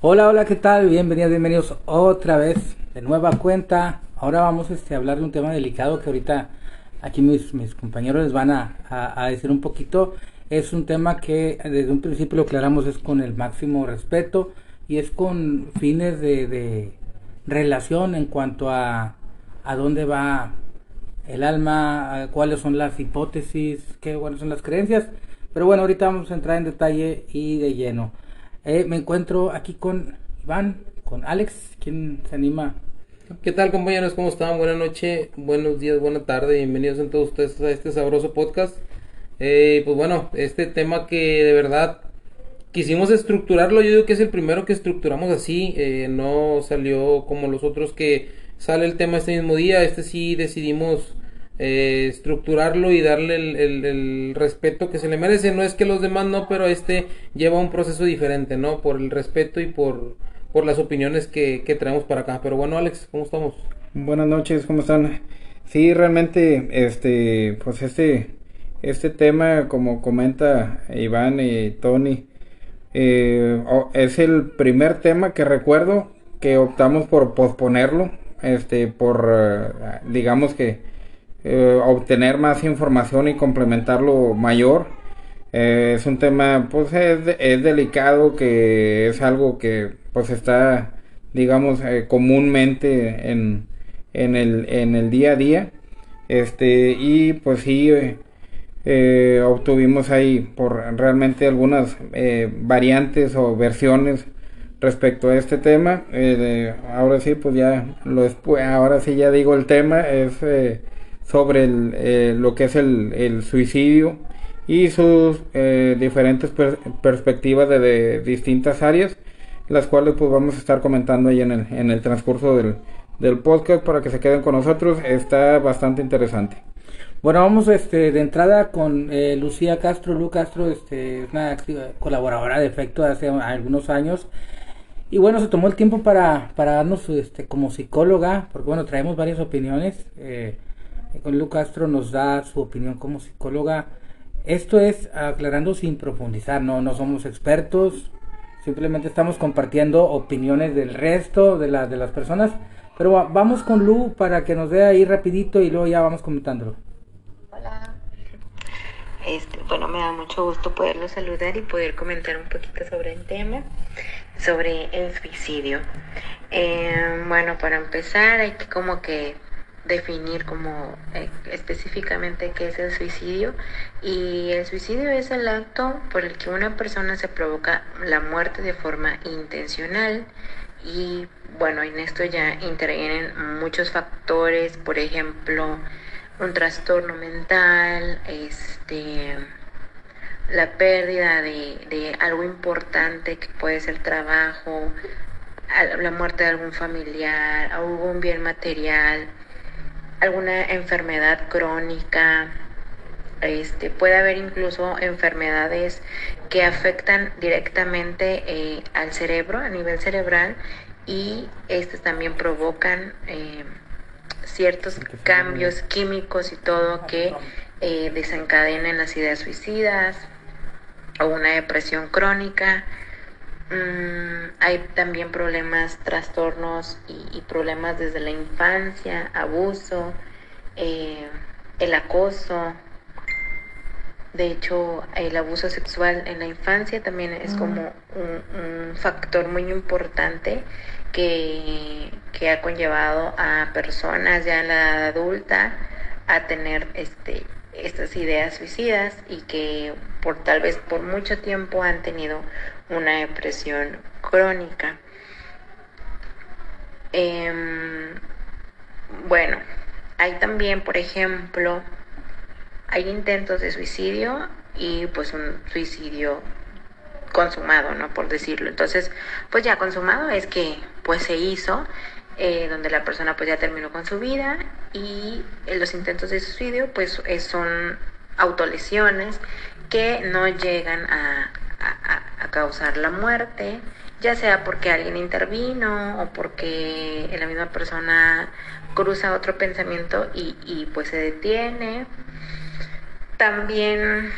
Hola, hola, ¿qué tal? Bienvenidos, bienvenidos otra vez de nueva cuenta. Ahora vamos este, a hablar de un tema delicado que ahorita aquí mis, compañeros les van a, decir un poquito. Es un tema que desde un principio lo aclaramos es con el máximo respeto y es con fines de, de relación en cuanto a a dónde va el alma, cuáles son las hipótesis, qué cuáles son las creencias. Pero bueno, ahorita vamos a entrar en detalle y de lleno. Eh, me encuentro aquí con Iván, con Alex, ¿quién se anima? ¿Qué tal compañeros? ¿Cómo están? Buenas noches, buenos días, buena tarde, bienvenidos a todos ustedes a este sabroso podcast. Eh, pues bueno, este tema que de verdad quisimos estructurarlo, yo digo que es el primero que estructuramos así, eh, no salió como los otros que sale el tema este mismo día, este sí decidimos eh, estructurarlo y darle el, respeto que se le merece. No es que los demás no, pero este lleva un proceso diferente, ¿no? Por el respeto y por, por las opiniones que, que traemos para acá. Pero bueno, Alex, ¿cómo estamos? Buenas noches, ¿cómo están? Sí, realmente, este, pues este, este tema, como comenta Iván y Tony, eh, es el primer tema que recuerdo que optamos por posponerlo, este, por, eh, digamos que, eh, obtener más información y complementarlo mayor. Eh, es un tema, pues es, delicado, que es algo que pues está, digamos, eh, comúnmente en, en, el, en el día a día. Este, y pues sí, obtuvimos ahí por realmente algunas variantes o versiones respecto a este tema. ahora sí, pues ya lo ahora sí ya digo el tema es sobre eh, lo que es el, suicidio y sus eh, diferentes perspectivas de, distintas áreas, las cuales pues vamos a estar comentando ahí en el, en el transcurso del, del podcast para que se queden con nosotros. Está bastante interesante. Bueno, vamos este, de entrada con eh, Lucía Castro. Lu Castro este, es una colaboradora de efecto hace algunos años. Y bueno, se tomó el tiempo para, para darnos este, como psicóloga, porque bueno, traemos varias opiniones. Eh, Lu Castro nos da su opinión como psicóloga. Esto es aclarando sin profundizar, no, no somos expertos, simplemente estamos compartiendo opiniones del resto de, la, de las personas. Pero vamos con Lu para que nos dé ahí rapidito y luego ya vamos comentándolo. Hola. Este, bueno, me da mucho gusto poderlo saludar y poder comentar un poquito sobre el tema, sobre el suicidio. Eh, bueno, para empezar hay que como que definir como eh, específicamente qué es el suicidio. Y el suicidio es el acto por el que una persona se provoca la muerte de forma intencional. Y bueno, en esto ya intervienen muchos factores, por ejemplo, un trastorno mental, este la pérdida de, de algo importante que puede ser trabajo, la muerte de algún familiar, algún bien material, alguna enfermedad crónica, este, puede haber incluso enfermedades que afectan directamente eh, al cerebro, a nivel cerebral, y estas también provocan eh, ciertos cambios químicos y todo que eh, desencadenen las ideas suicidas o una depresión crónica. Mm, hay también problemas, trastornos y, problemas desde la infancia, abuso, eh, el acoso. De hecho, el abuso sexual en la infancia también es mm. como un, factor muy importante que, que, ha conllevado a personas ya en la edad adulta a tener este, estas ideas suicidas y que por tal vez por mucho tiempo han tenido una depresión crónica. Em, bueno, hay también, por ejemplo, hay intentos de suicidio y pues un suicidio consumado, ¿no? Por decirlo. Entonces, pues ya consumado es que pues se hizo, eh, donde la persona pues ya terminó con su vida y los intentos de suicidio pues son autolesiones que no llegan a, a, causar la muerte, ya sea porque alguien intervino o porque la misma persona cruza otro pensamiento y, pues se detiene. También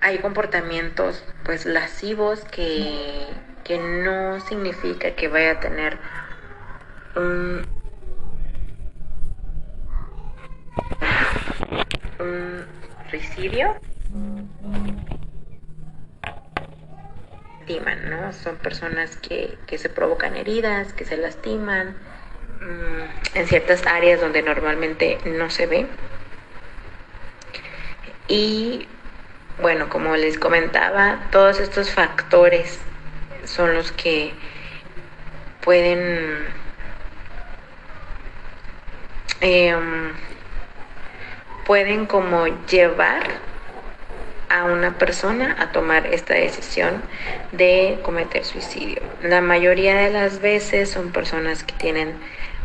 hay comportamientos pues lascivos que, que no significa que vaya a tener un, un. ¿No? Son personas que, que se provocan heridas, que se lastiman mm, en ciertas áreas donde normalmente no se ve. Y bueno, como les comentaba, todos estos factores son los que pueden em, pueden como llevar a una persona a tomar esta decisión de cometer suicidio. La mayoría de las veces son personas que tienen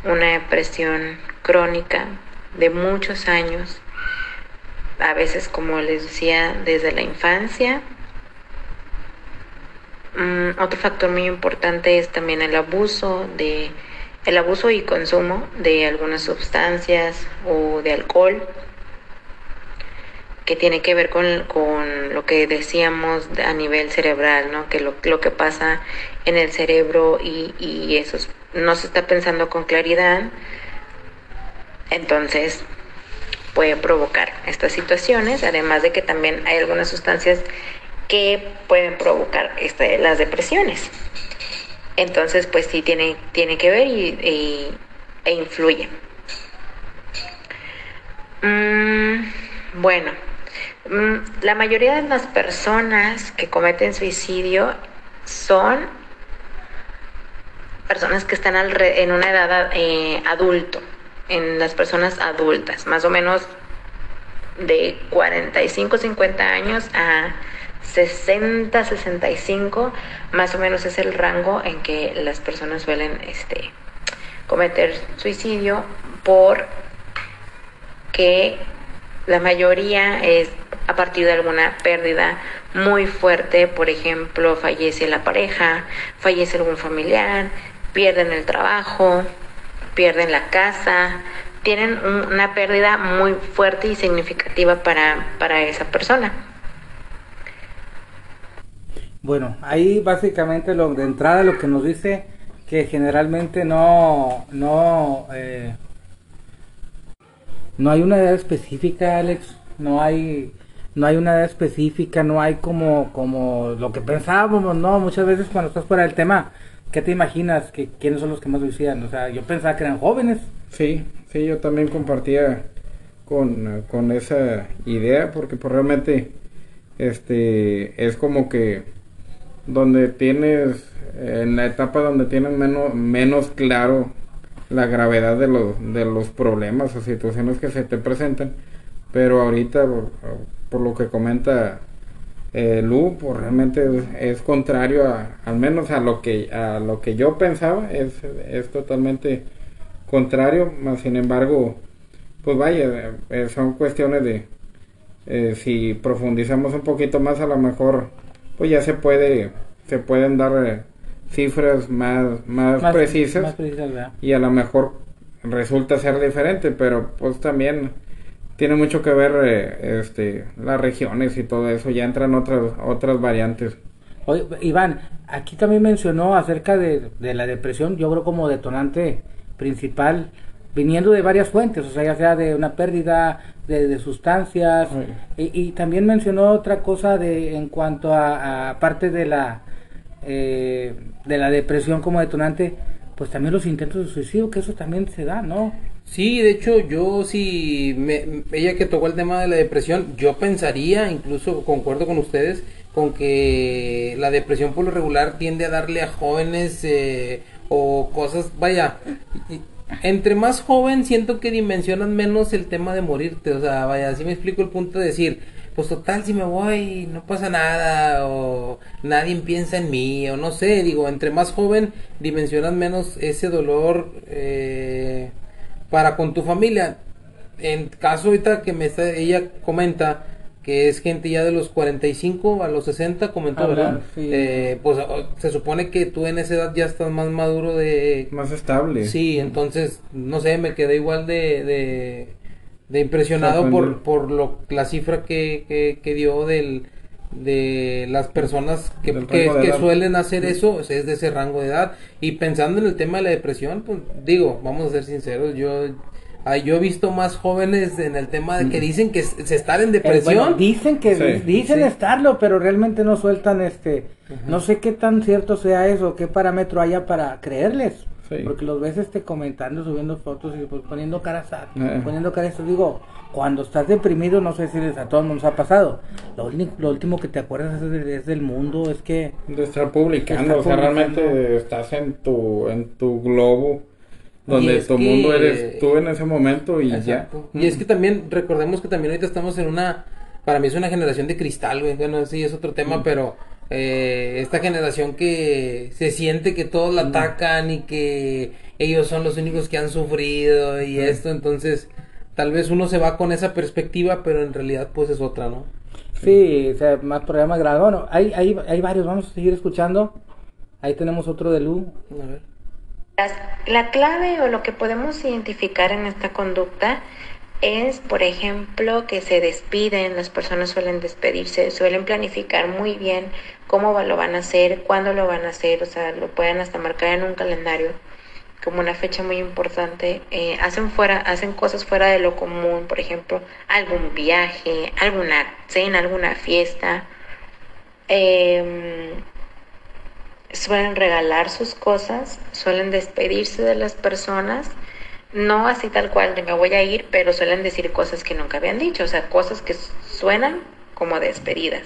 una depresión crónica de muchos años, a veces como les decía desde la infancia. Mm, otro factor muy importante es también el abuso de el abuso y consumo de algunas sustancias o de alcohol que tiene que ver con, con, lo que decíamos a nivel cerebral, ¿no? que lo, lo que pasa en el cerebro y, y eso no se está pensando con claridad, entonces puede provocar estas situaciones, además de que también hay algunas sustancias que pueden provocar este, las depresiones. Entonces, pues sí tiene, tiene que ver y, e influye. Mm, bueno, la mayoría de las personas que cometen suicidio son personas que están en una edad eh, adulto, en las personas adultas, más o menos de 45, 50 años a 60, 65, más o menos es el rango en que las personas suelen este, cometer suicidio por que la mayoría es a partir de alguna pérdida muy fuerte, por ejemplo, fallece la pareja, fallece algún familiar, pierden el trabajo, pierden la casa, tienen una pérdida muy fuerte y significativa para, para esa persona. Bueno, ahí básicamente lo de entrada lo que nos dice que generalmente no no eh, no hay una edad específica, Alex, no hay no hay una edad específica, no hay como, como lo que pensábamos, ¿no? Muchas veces cuando estás fuera del tema, ¿qué te imaginas? que ¿Quiénes son los que más suicidan? O sea, yo pensaba que eran jóvenes. Sí, sí, yo también compartía con, con esa idea, porque pues realmente este es como que donde tienes, en la etapa donde tienes menos, menos claro la gravedad de los, de los problemas o situaciones que se te presentan, pero ahorita por lo que comenta eh, Lu, pues realmente es, contrario a, al menos a lo que a lo que yo pensaba, es, es totalmente contrario, sin embargo, pues vaya, eh, son cuestiones de eh, si profundizamos un poquito más a lo mejor pues ya se puede se pueden dar eh, cifras más más, precisas y a lo mejor resulta ser diferente, pero pues también tiene mucho que ver eh, este, las regiones y todo eso, ya entran otras, otras variantes. Oye, Iván, aquí también mencionó acerca de, la depresión, yo creo como detonante principal, viniendo de varias fuentes, o sea, ya sea de una pérdida de, sustancias, y, también mencionó otra cosa de en cuanto a, parte de la, eh, de la depresión como detonante, pues también los intentos de suicidio, que eso también se da, ¿no? Sí, de hecho, yo sí, me, ella que tocó el tema de la depresión, yo pensaría, incluso concuerdo con ustedes, con que la depresión por lo regular tiende a darle a jóvenes eh, o cosas, vaya, entre más joven siento que dimensionan menos el tema de morirte, o sea, vaya, así me explico el punto de decir, pues total, si me voy, no pasa nada, o nadie piensa en mí, o no sé, digo, entre más joven dimensionan menos ese dolor. Eh, para con tu familia. En caso ahorita que me está, ella comenta que es gente ya de los 45 a los 60, comentó, ¿verdad? Eh, pues se supone que tú en esa edad ya estás más maduro de... Más estable. Sí, entonces, no sé, me quedé igual de, de, impresionado por, por lo, la cifra que, que, dio del, de las personas que, que, de suelen hacer eso o sea, es de ese rango de edad y pensando en el tema de la depresión pues digo vamos a ser sinceros yo ah, yo he visto más jóvenes en el tema de que dicen que se están en Eh, depresión bueno, dicen que Sí. dicen Sí. estarlo, pero realmente no sueltan este. No sé qué tan cierto sea eso, qué parámetro haya para creerles. Sí. Porque los ves este comentando, subiendo fotos y pues, poniendo caras Eh. poniendo caras. Digo, cuando estás deprimido, no sé si les a todos nos ha pasado. Lo, uni- lo último que te acuerdas es, de- es del mundo, es que De estar publicando, o sea, publicando. realmente estás en tu, en tu globo, donde tu que- mundo eres tú en ese momento y Exacto. ya. Y es que también, recordemos que también ahorita estamos en una, para mí es una generación de cristal, güey, bueno, sí, es otro tema, pero eh, esta generación que se siente que todos la atacan y que ellos son los únicos que han sufrido y esto, entonces tal vez uno se va con esa perspectiva, pero en realidad pues es otra, ¿no? sí, o sea, más problemas graves. Bueno, hay, hay, hay varios, vamos a seguir escuchando. Ahí tenemos otro de Lu. A ver. La clave o lo que podemos identificar en esta conducta es, por ejemplo, que se despiden, las personas suelen despedirse, suelen planificar muy bien cómo lo van a hacer, cuándo lo van a hacer, o sea, lo pueden hasta marcar en un calendario como una fecha muy importante. Eh, hacen fuera, hacen cosas fuera de lo común, por ejemplo, algún viaje, alguna cena, alguna fiesta. Em, suelen regalar sus cosas, suelen despedirse de las personas, no así tal cual de me voy a ir, pero suelen decir cosas que nunca habían dicho, o sea, cosas que suenan como despedidas.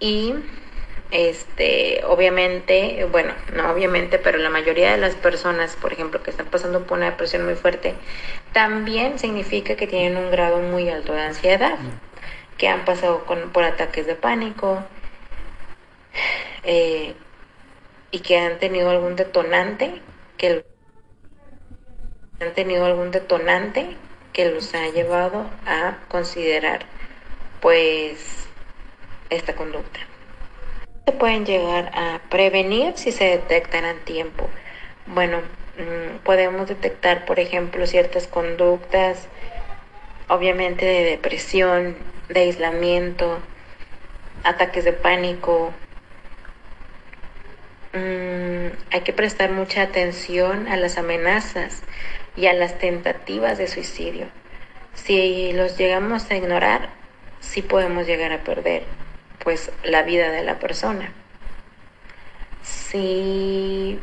Y este, obviamente, bueno, no obviamente, pero la mayoría de las personas, por ejemplo, que están pasando por una depresión muy fuerte, también significa que tienen un grado muy alto de ansiedad, que han pasado con, por ataques de pánico, eh, y que han tenido algún detonante que han tenido algún detonante que los ha llevado a considerar pues esta conducta. Se pueden llegar a prevenir si se detectan a tiempo. Bueno mm, podemos detectar por ejemplo ciertas conductas obviamente de depresión de aislamiento ataques de pánico Mm, hay que prestar mucha atención a las amenazas y a las tentativas de suicidio. Si los llegamos a ignorar, sí podemos llegar a perder pues la vida de la persona. Si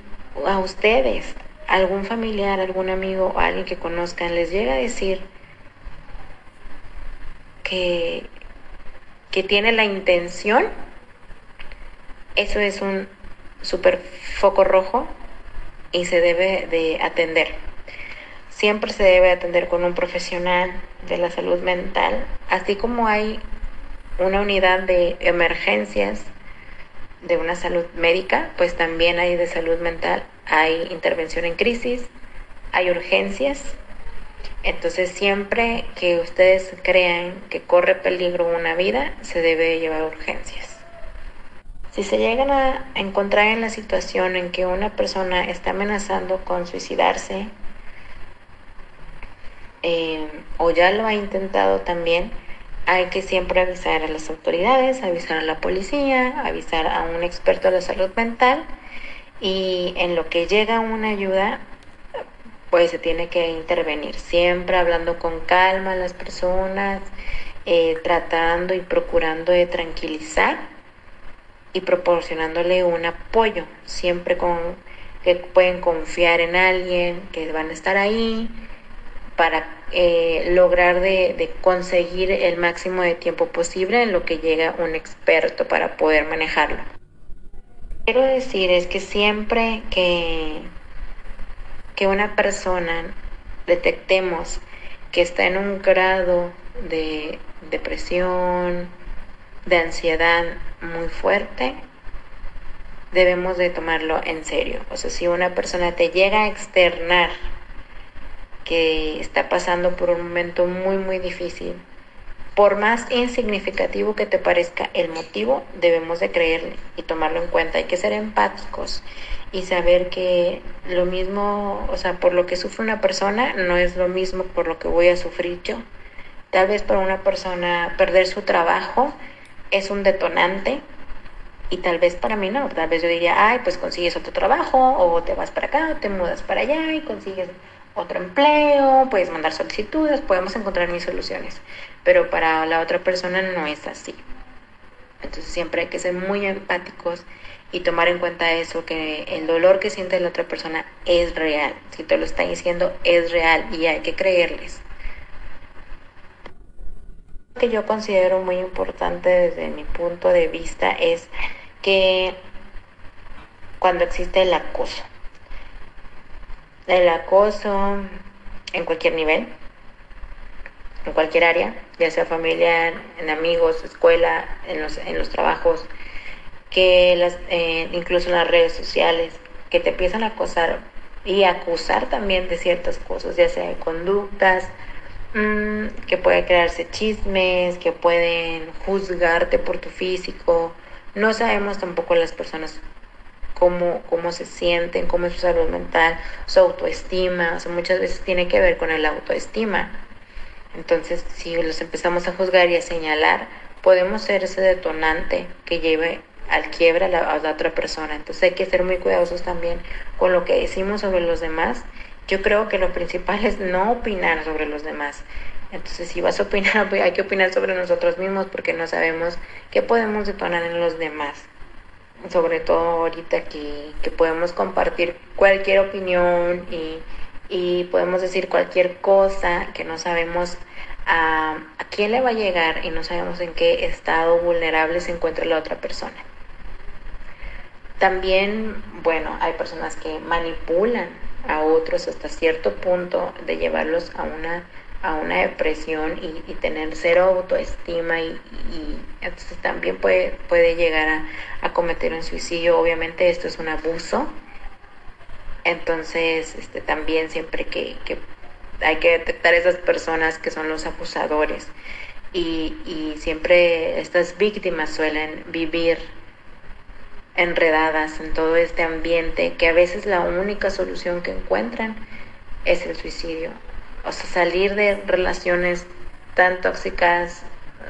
a ustedes, algún familiar, algún amigo o alguien que conozcan les llega a decir que, que tiene la intención, eso es un super foco rojo y se debe de atender. Siempre se debe atender con un profesional de la salud mental, así como hay una unidad de emergencias de una salud médica, pues también hay de salud mental, hay intervención en crisis, hay urgencias. Entonces siempre que ustedes crean que corre peligro una vida, se debe llevar urgencias. Si se llegan a encontrar en la situación en que una persona está amenazando con suicidarse eh, o ya lo ha intentado también, hay que siempre avisar a las autoridades, avisar a la policía, avisar a un experto de la salud mental y en lo que llega una ayuda, pues se tiene que intervenir, siempre hablando con calma a las personas, eh, tratando y procurando de tranquilizar y proporcionándole un apoyo, siempre con que pueden confiar en alguien, que van a estar ahí para eh, lograr de, de, conseguir el máximo de tiempo posible en lo que llega un experto para poder manejarlo. Quiero decir es que siempre que, que una persona detectemos que está en un grado de depresión, de ansiedad muy fuerte, debemos de tomarlo en serio. O sea, si una persona te llega a externar que está pasando por un momento muy, muy difícil, por más insignificativo que te parezca el motivo, debemos de creerle y tomarlo en cuenta. Hay que ser empáticos y saber que lo mismo, o sea, por lo que sufre una persona, no es lo mismo por lo que voy a sufrir yo Tal vez para una persona perder su trabajo es un detonante y tal vez para mí no. Tal vez yo diría, ay, pues consigues otro trabajo o te vas para acá, te mudas para allá y consigues otro empleo, puedes mandar solicitudes, podemos encontrar mis soluciones. Pero para la otra persona no es así. Entonces siempre hay que ser muy empáticos y tomar en cuenta eso, que el dolor que siente la otra persona es real. Si te lo está diciendo, es real y hay que creerles. Que yo considero muy importante desde mi punto de vista es que cuando existe el acoso, el acoso en cualquier nivel, en cualquier área, ya sea familiar, en amigos, escuela, en los, en los trabajos, que las, eh, incluso en las redes sociales, que te empiezan a acosar y acusar también de ciertas cosas, ya sea de conductas, mmm, que puede crearse chismes, que pueden juzgarte por tu físico. No sabemos tampoco las personas cómo, cómo se sienten, cómo es su salud mental, su autoestima, o sea, muchas veces tiene que ver con el autoestima. Entonces, si los empezamos a juzgar y a señalar, podemos ser ese detonante que lleve al quiebre a la, a la otra persona. Entonces hay que ser muy cuidadosos también con lo que decimos sobre los demás. Yo creo que lo principal es no opinar sobre los demás. Entonces, si vas a opinar, hay que opinar sobre nosotros mismos porque no sabemos qué podemos detonar en los demás sobre todo ahorita que, que podemos compartir cualquier opinión y, y, podemos decir cualquier cosa que no sabemos a, a quién le va a llegar y no sabemos en qué estado vulnerable se encuentra la otra persona. También, bueno, hay personas que manipulan a otros hasta cierto punto de llevarlos a una a una depresión y, tener cero autoestima y, entonces también puede, puede llegar a, a, cometer un suicidio. Obviamente esto es un abuso. Entonces este, también siempre que, que hay que detectar esas personas que son los abusadores y, y siempre estas víctimas suelen vivir enredadas en todo este ambiente que a veces la única solución que encuentran es el suicidio o sea, salir de relaciones tan tóxicas,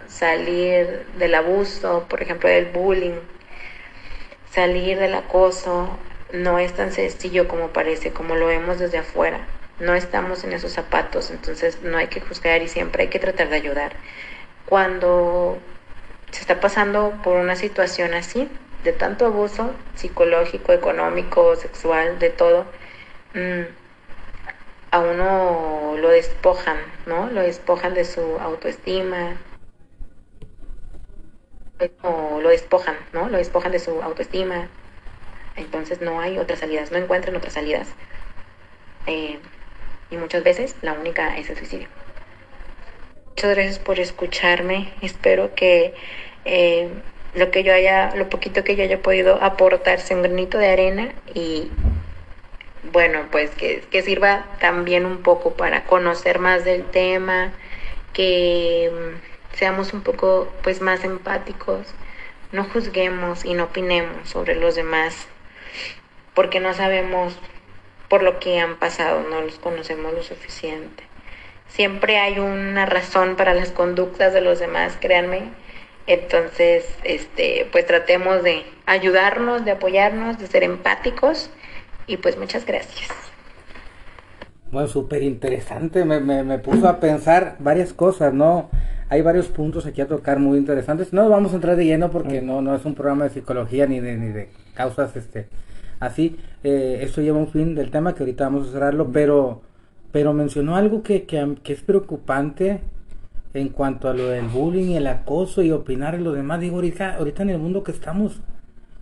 salir del abuso, por ejemplo, del bullying, salir del acoso, no es tan sencillo como parece, como lo vemos desde afuera. No estamos en esos zapatos, entonces no hay que juzgar y siempre hay que tratar de ayudar. Cuando se está pasando por una situación así, de tanto abuso psicológico, económico, sexual, de todo, mmm, a uno lo despojan, ¿no? Lo despojan de su autoestima, o lo despojan, ¿no? Lo despojan de su autoestima. Entonces no hay otras salidas, no encuentran otras salidas. Eh, y muchas veces la única es el suicidio. Muchas gracias por escucharme. Espero que eh, lo que yo haya, lo poquito que yo haya podido aportar sea un granito de arena y bueno, pues que, que, sirva también un poco para conocer más del tema, que mm, seamos un poco pues más empáticos, no juzguemos y no opinemos sobre los demás, porque no sabemos por lo que han pasado, no los conocemos lo suficiente. Siempre hay una razón para las conductas de los demás, créanme. Entonces, este, pues tratemos de ayudarnos, de apoyarnos, de ser empáticos y pues muchas gracias. Bueno, súper interesante, me, me, me, puso a pensar varias cosas, ¿no? Hay varios puntos aquí a tocar muy interesantes. No vamos a entrar de lleno porque no, no es un programa de psicología ni de, ni de causas este así. Eh, esto lleva un fin del tema que ahorita vamos a cerrarlo, pero, pero mencionó algo que, que, que es preocupante en cuanto a lo del bullying, el acoso y opinar en lo demás. Digo, ahorita, ahorita en el mundo que estamos,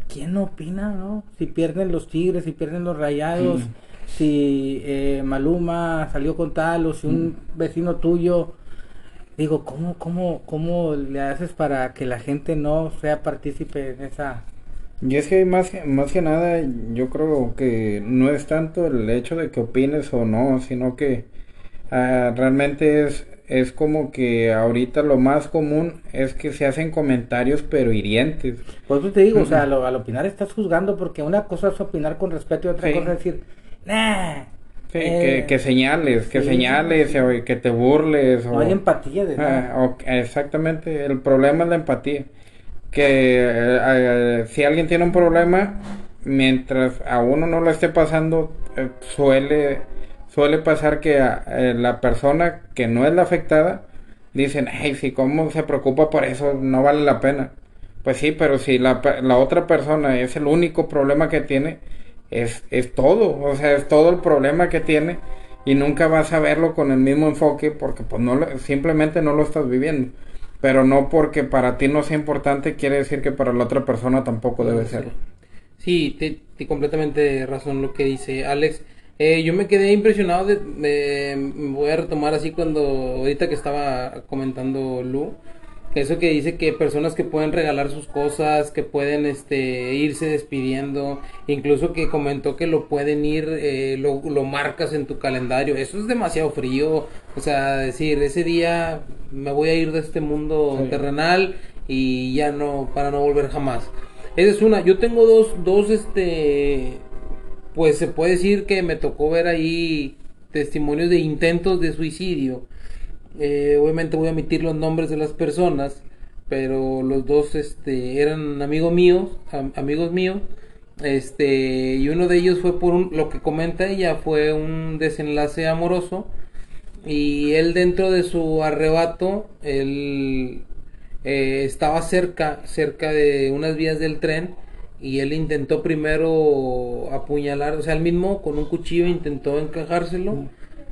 ¿quién opina, no? Si pierden los Tigres, si pierden los Rayados, mm. si eh, Maluma salió con tal o si un mm. vecino tuyo, digo, ¿cómo, cómo, ¿cómo le haces para que la gente no sea partícipe en esa... Y es que más, más que nada yo creo que no es tanto el hecho de que opines o no, sino que uh, realmente es es como que ahorita lo más común es que se hacen comentarios pero hirientes. Por eso te digo, o sea, al, al, opinar estás juzgando porque una cosa es opinar con respeto y otra sí. cosa es decir, nah. Sí, Eh, que, que señales, que sí, señales, o que te burles. No o, hay empatía de Ah, nada. o- exactamente, el problema es la empatía. Que eh, eh, si alguien tiene un problema, mientras a uno no lo esté pasando, eh, suele, suele pasar que a- eh, la persona que no es la afectada, dicen, hey, si cómo se preocupa por eso, no vale la pena. Pues sí, pero si la, la otra persona es el único problema que tiene, es, es todo, o sea, es todo el problema que tiene y nunca vas a verlo con el mismo enfoque porque pues no lo- simplemente no lo estás viviendo. Pero no porque para ti no sea importante quiere decir que para la otra persona tampoco debe ser. Sí, te, te completamente razón lo que dice Alex. Eh, yo me quedé impresionado de, de- voy a retomar así cuando ahorita que estaba comentando Lu, eso que dice que personas que pueden regalar sus cosas, que pueden este irse despidiendo, incluso que comentó que lo pueden ir, eh, lo, lo marcas en tu calendario, eso es demasiado frío, o sea, decir, ese día me voy a ir de este mundo Sí. terrenal y ya no, para no volver jamás. Esa es una. Yo tengo dos, dos, este, pues se puede decir que me tocó ver ahí testimonios de intentos de suicidio. Eh, obviamente voy a omitir los nombres de las personas, pero los dos, este, eran amigos míos, am- amigos míos. Este, y uno de ellos fue por un, lo que comenta ella, fue un desenlace amoroso. Y él dentro de su arrebato, él eh, estaba cerca, cerca de unas vías del tren y él intentó primero apuñalar, o sea, él mismo con un cuchillo intentó encajárselo,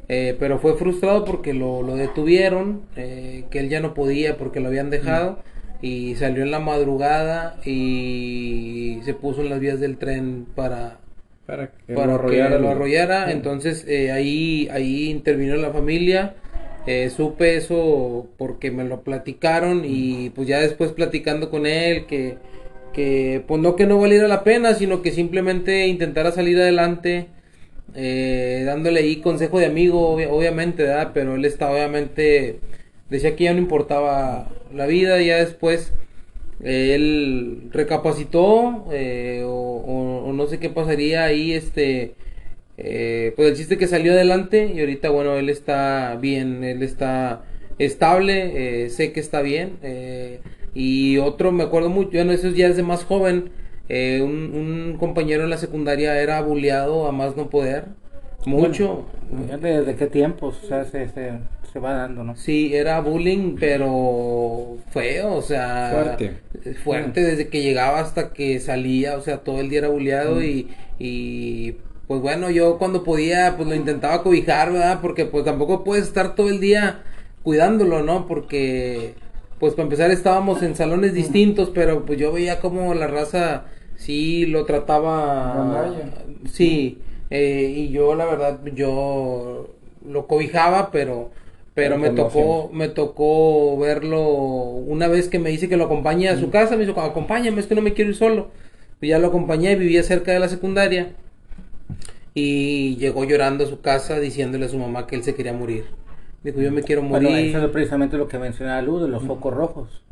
eh, pero fue frustrado porque lo, lo detuvieron, eh, que él ya no podía porque lo habían dejado y salió en la madrugada y se puso en las vías del tren para Para que para lo arrollara que lo arrollara. Sí. Entonces eh, ahí, ahí intervino la familia. Eh, supe eso porque me lo platicaron y pues ya después platicando con él que, que pues no que no valiera la pena, sino que simplemente intentara salir adelante. eh, dándole ahí consejo de amigo, obvia- obviamente, ¿verdad? Pero él estaba obviamente, decía que ya no importaba la vida, y ya después eh, él recapacitó eh, o, o- no sé qué pasaría ahí este pues el chiste que salió adelante y ahorita bueno él está bien él está estable sé que está bien eh, y otro me acuerdo mucho bueno esos ya es de más joven eh, un, un compañero en la secundaria era bulleado a más no poder mucho ¿Desde qué tiempos o sea, se, se, se va dando, no? Sí, era bullying, pero feo, o sea, Fuerte. fuerte desde que llegaba hasta que salía, o sea, todo el día era bulleado y, y pues bueno, yo cuando podía, pues lo intentaba cobijar, ¿verdad? Porque pues tampoco puedes estar todo el día cuidándolo, ¿no? Porque, pues para empezar estábamos en salones distintos, pero pues yo veía como la raza sí lo trataba, sí, eh, y yo la verdad, yo lo cobijaba, pero pero me pues tocó me tocó verlo una vez que me dice que lo acompañe a su casa me dijo acompáñame es que no me quiero ir solo y ya lo acompañé vivía cerca de la secundaria y llegó llorando a su casa diciéndole a su mamá que él se quería morir dijo yo me quiero Bueno, morir eso es precisamente lo que mencionaba Luz, de los focos rojos.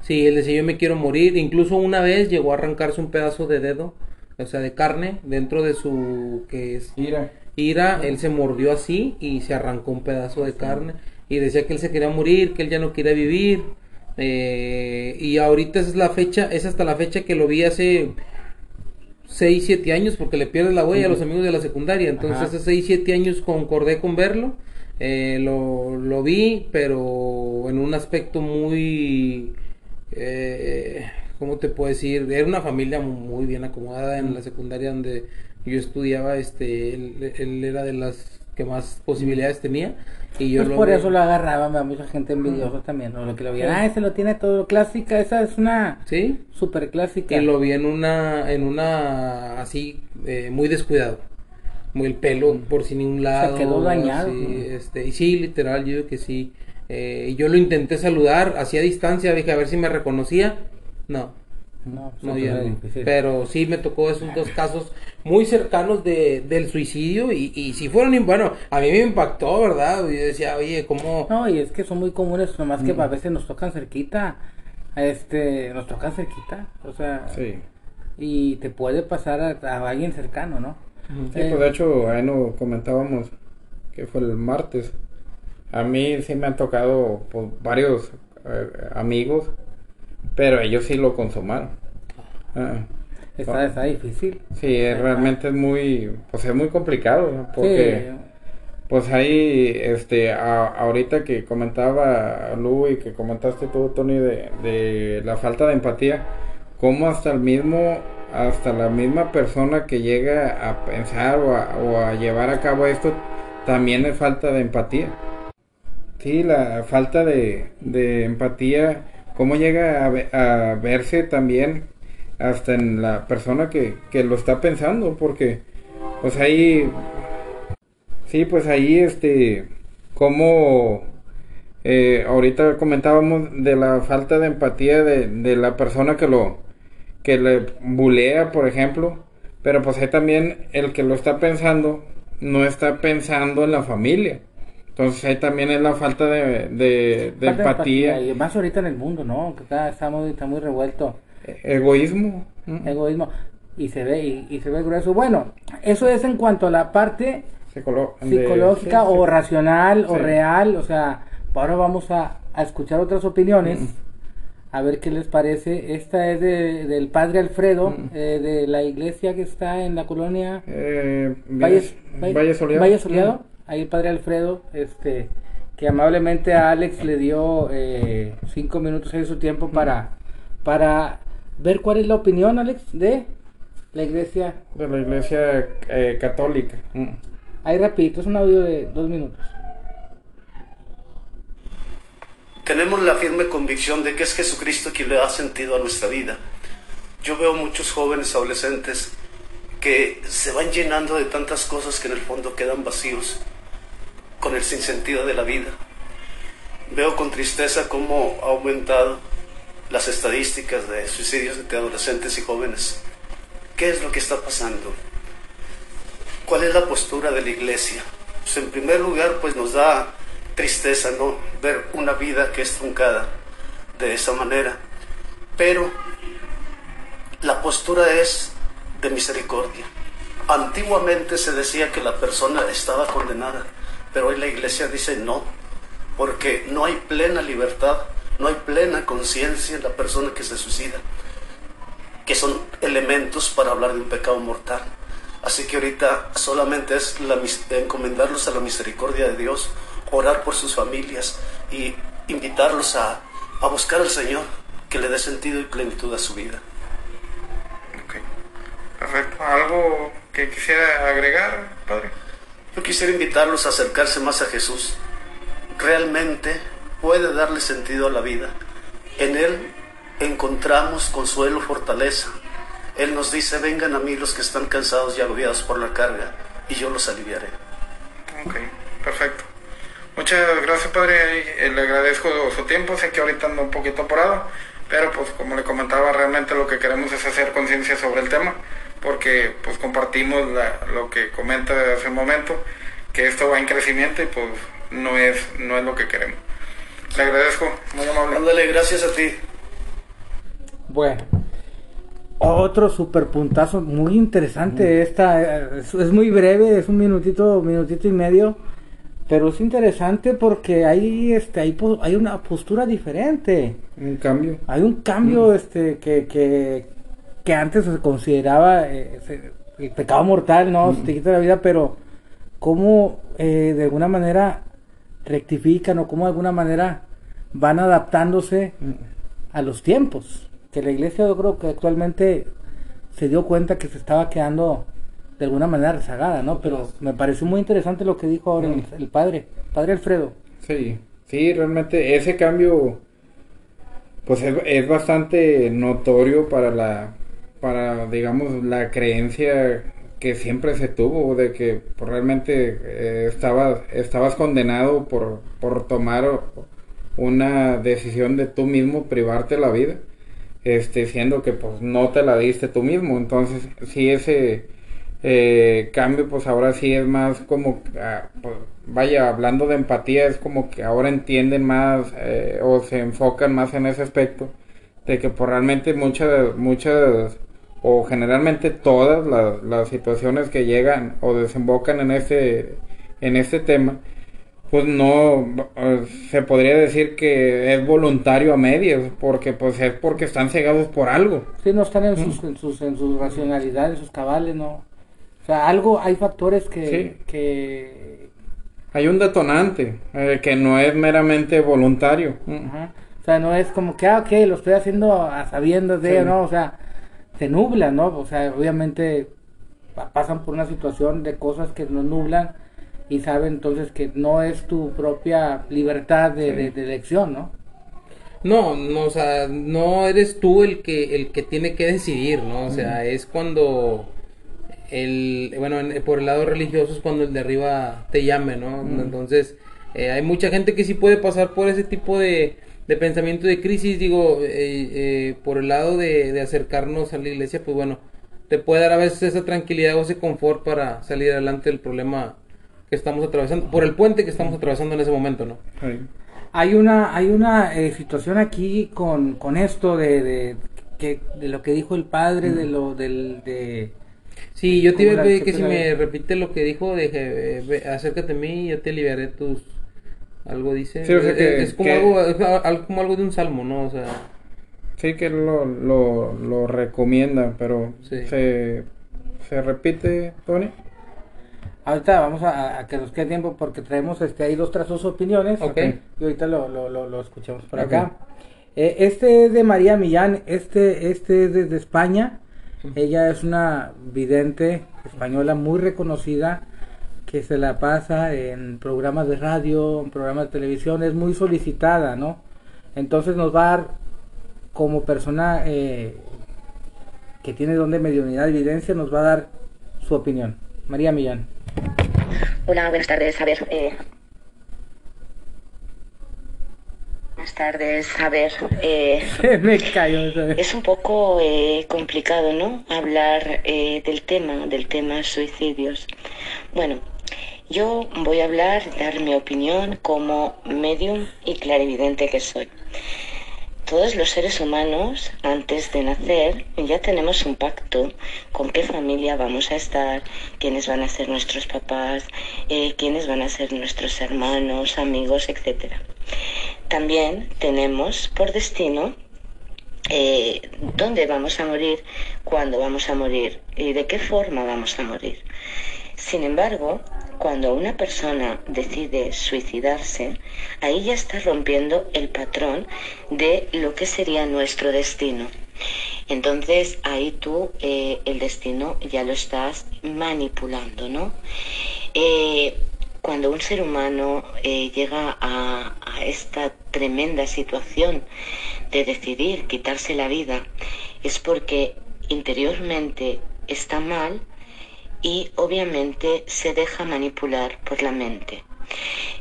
Sí, él decía yo me quiero morir. Incluso una vez llegó a arrancarse un pedazo de dedo, o sea, de carne, dentro de su que es Mira, ira. Él se mordió así y se arrancó un pedazo de carne y decía que él se quería morir, que él ya no quería vivir. Eh, y ahorita esa es la fecha, es hasta la fecha que lo vi hace 6, 7 años porque le pierdes la huella a los amigos de la secundaria. Entonces, Ajá. hace 6, 7 años concordé con verlo. Eh, lo, lo vi, pero en un aspecto muy. Eh, ¿Cómo te puedo decir? Era una familia muy bien acomodada en la secundaria donde yo estudiaba. Este, él, él era de las que más posibilidades tenía. Y yo Pues lo por eso lo agarraba, me da mucha gente envidiosa también, ¿no? Lo que lo veía, ah, ese lo tiene todo clásica, esa es una ¿Sí? super clásica. Y lo vi en una, en una, así, eh, muy descuidado. Muy el pelo por sin ningún lado. quedó dañado, ¿no? este, y sí, literal, yo digo que sí. Eh, yo lo intenté saludar, hacía distancia, dije a ver si me reconocía. No, No, no, pues, ya era no. difícil. Pero sí me tocó esos dos casos muy cercanos de, del suicidio y, y si fueron, bueno, a mí me impactó, ¿verdad? Yo decía, oye, ¿cómo? No, y es que son muy comunes, nomás que a veces nos tocan cerquita, este, nos tocan cerquita, o sea, sí. y te puede pasar a, a alguien cercano, ¿no? Sí, pues de hecho, ahí nos comentábamos que fue el martes. A mí sí me han tocado pues, varios eh, amigos, pero ellos sí lo consumaron. Ah, Está, está difícil. Sí, es- realmente es muy, pues es muy complicado, ¿no? porque pues ahí, este, a- ahorita que comentaba Lu y que comentaste tú, Tony, de, de la falta de empatía, cómo hasta el mismo, hasta la misma persona que llega a pensar o a, llevar a cabo esto, también es falta de empatía. Sí, la falta de, empatía, cómo llega a, a verse también hasta en la persona que, lo está pensando, porque pues ahí, sí, pues ahí este, como eh, ahorita comentábamos de la falta de empatía de la persona que lo, que le bulea, por ejemplo, pero pues ahí también el que lo está pensando no está pensando en la familia. Entonces ahí también es la falta de, de- de Falta empatía, Y más ahorita en el mundo, ¿no? Que está, está muy, está muy revuelto. egoísmo. ¿no? Egoísmo. Y se ve, y, y se ve grueso. Bueno, eso es en cuanto a la parte Psicolo- de- psicológica sí, o sí. racional o real. O sea, ahora vamos a, a escuchar otras opiniones. A ver qué les parece. Esta es de, del padre Alfredo, eh, de la iglesia que está en la colonia Eh, Valle, Valle, Valle Soleado. Valle Soleado. Ahí el padre Alfredo, este, que amablemente a Alex le dio eh, cinco minutos de su tiempo para, para ver cuál es la opinión, Alex, de la iglesia. De la iglesia eh, católica. Mm. Ahí rapidito, es un audio de dos minutos. Tenemos la firme convicción de que es Jesucristo quien le da sentido a nuestra vida. Yo veo muchos jóvenes adolescentes que se van llenando de tantas cosas que en el fondo quedan vacíos con el sinsentido de la vida. Veo con tristeza cómo ha aumentado las estadísticas de suicidios entre adolescentes y jóvenes. ¿Qué es lo que está pasando? ¿Cuál es la postura de la iglesia? Pues en primer lugar, pues nos da tristeza, ¿no? Ver una vida que es truncada de esa manera. Pero la postura es de misericordia. Antiguamente se decía que la persona estaba condenada, pero hoy la iglesia dice no, porque no hay plena libertad, no hay plena conciencia en la persona que se suicida, que son elementos para hablar de un pecado mortal. Así que ahorita solamente es encomendarlos a la misericordia de Dios, orar por sus familias y invitarlos a, a buscar al Señor que le dé sentido y plenitud a su vida. Ok. Perfecto. ¿Algo que quisiera agregar, padre? Yo quisiera invitarlos a acercarse más a Jesús. Realmente puede darle sentido a la vida. En Él encontramos consuelo, fortaleza. Él nos dice, vengan a mí los que están cansados y agobiados por la carga, y yo los aliviaré. Ok, perfecto. Muchas gracias, padre. Eh, Le agradezco su tiempo. Sé que ahorita ando un poquito apurado, pero pues como le comentaba, realmente lo que queremos es hacer conciencia sobre el tema, porque pues compartimos la- lo que comenta hace un momento, que esto va en crecimiento y pues no es, no es lo que queremos. Le agradezco, muy amable. Ándale, gracias a ti. Bueno, otro super puntazo muy interesante. Esta eh, es, es muy breve, es un minutito, minutito y medio, pero es interesante porque hay, este, hay, hay una postura diferente. Un cambio. Hay un cambio, este, que, que, que antes se consideraba eh, se- el pecado mortal, ¿no? Se te quita la vida, pero cómo eh, de alguna manera rectifican o cómo de alguna manera van adaptándose a los tiempos. Que la iglesia yo creo que actualmente se dio cuenta que se estaba quedando de alguna manera rezagada, ¿no? Pero me pareció muy interesante lo que dijo ahora el, el padre, padre Alfredo. Sí, sí, realmente ese cambio pues es, es bastante notorio para la para digamos la creencia que siempre se tuvo de que pues, realmente eh, estabas estabas condenado por por tomar una decisión de tú mismo privarte la vida este siendo que pues no te la diste tú mismo entonces sí ese eh, cambio pues ahora sí es más como ah, pues, vaya hablando de empatía es como que ahora entienden más eh, o se enfocan más en ese aspecto de que pues realmente muchas muchas o generalmente todas las, las situaciones que llegan o desembocan en este, en este tema, pues no se podría decir que es voluntario a medias, porque pues es porque están cegados por algo. Sí, no están en sus, en sus, en sus racionalidades, en sus cabales, no. O sea, algo, hay factores que, Sí. que Hay un detonante eh, que no es meramente voluntario. Mm. Ajá. O sea, no es como que, ah, ok, lo estoy haciendo a sabiendas de, Sí. ¿no? O sea, se nubla, ¿no? O sea, obviamente pa- pasan por una situación de cosas que nos nublan y saben entonces que no es tu propia libertad de, de- de elección, ¿no? No, no, o sea, no eres tú el que el que tiene que decidir, ¿no? O sea, es cuando el bueno, en- por el lado religioso es cuando el de arriba te llame, ¿no? Entonces, eh, hay mucha gente que sí puede pasar por ese tipo de, de pensamiento de crisis, digo, eh, eh, por el lado de, de acercarnos a la iglesia, pues bueno, te puede dar a veces esa tranquilidad o ese confort para salir adelante del problema que estamos atravesando, por el puente que estamos atravesando en ese momento, ¿no? Sí. Hay una, hay una eh, situación aquí con, con esto de, de, que, de lo que dijo el padre, de lo del... De, Sí, yo te iba ¿Cómo a pedir que si me repite lo que dijo, de eh, ve, acércate a mí y yo te aliviaré tus... Algo dice. Sí, o sea que- es como, que- algo, es como algo de un salmo, ¿no? O sea, Sí que lo, lo, lo recomienda, pero Sí. se, se repite, Tony. Ahorita vamos a, a que nos quede tiempo porque traemos este ahí dos tras dos opiniones. Ok. Y ahorita lo, lo, lo, lo escuchamos por acá. Eh, este es de María Millán, este, este es desde España. Ella es una vidente española muy reconocida que se la pasa en programas de radio, en programas de televisión, es muy solicitada, ¿no? Entonces nos va a dar como persona eh, que tiene don de mediunidad y evidencia, nos va a dar su opinión. María Millán. Hola, buenas tardes. A ver, eh, buenas tardes. A ver, eh, es un poco eh, complicado, ¿no? Hablar eh, del tema, del tema suicidios. Bueno, yo voy a hablar, dar mi opinión como medium y clarividente que soy. Todos los seres humanos, antes de nacer, ya tenemos un pacto con qué familia vamos a estar, quiénes van a ser nuestros papás, eh, quiénes van a ser nuestros hermanos, amigos, etc. También tenemos por destino eh, dónde vamos a morir, cuándo vamos a morir y de qué forma vamos a morir. Sin embargo, cuando una persona decide suicidarse, ahí ya está rompiendo el patrón de lo que sería nuestro destino. Entonces ahí tú eh, el destino ya lo estás manipulando, ¿no? Eh, cuando un ser humano eh, llega a, esta tremenda situación de decidir quitarse la vida, es porque interiormente está mal y obviamente se deja manipular por la mente.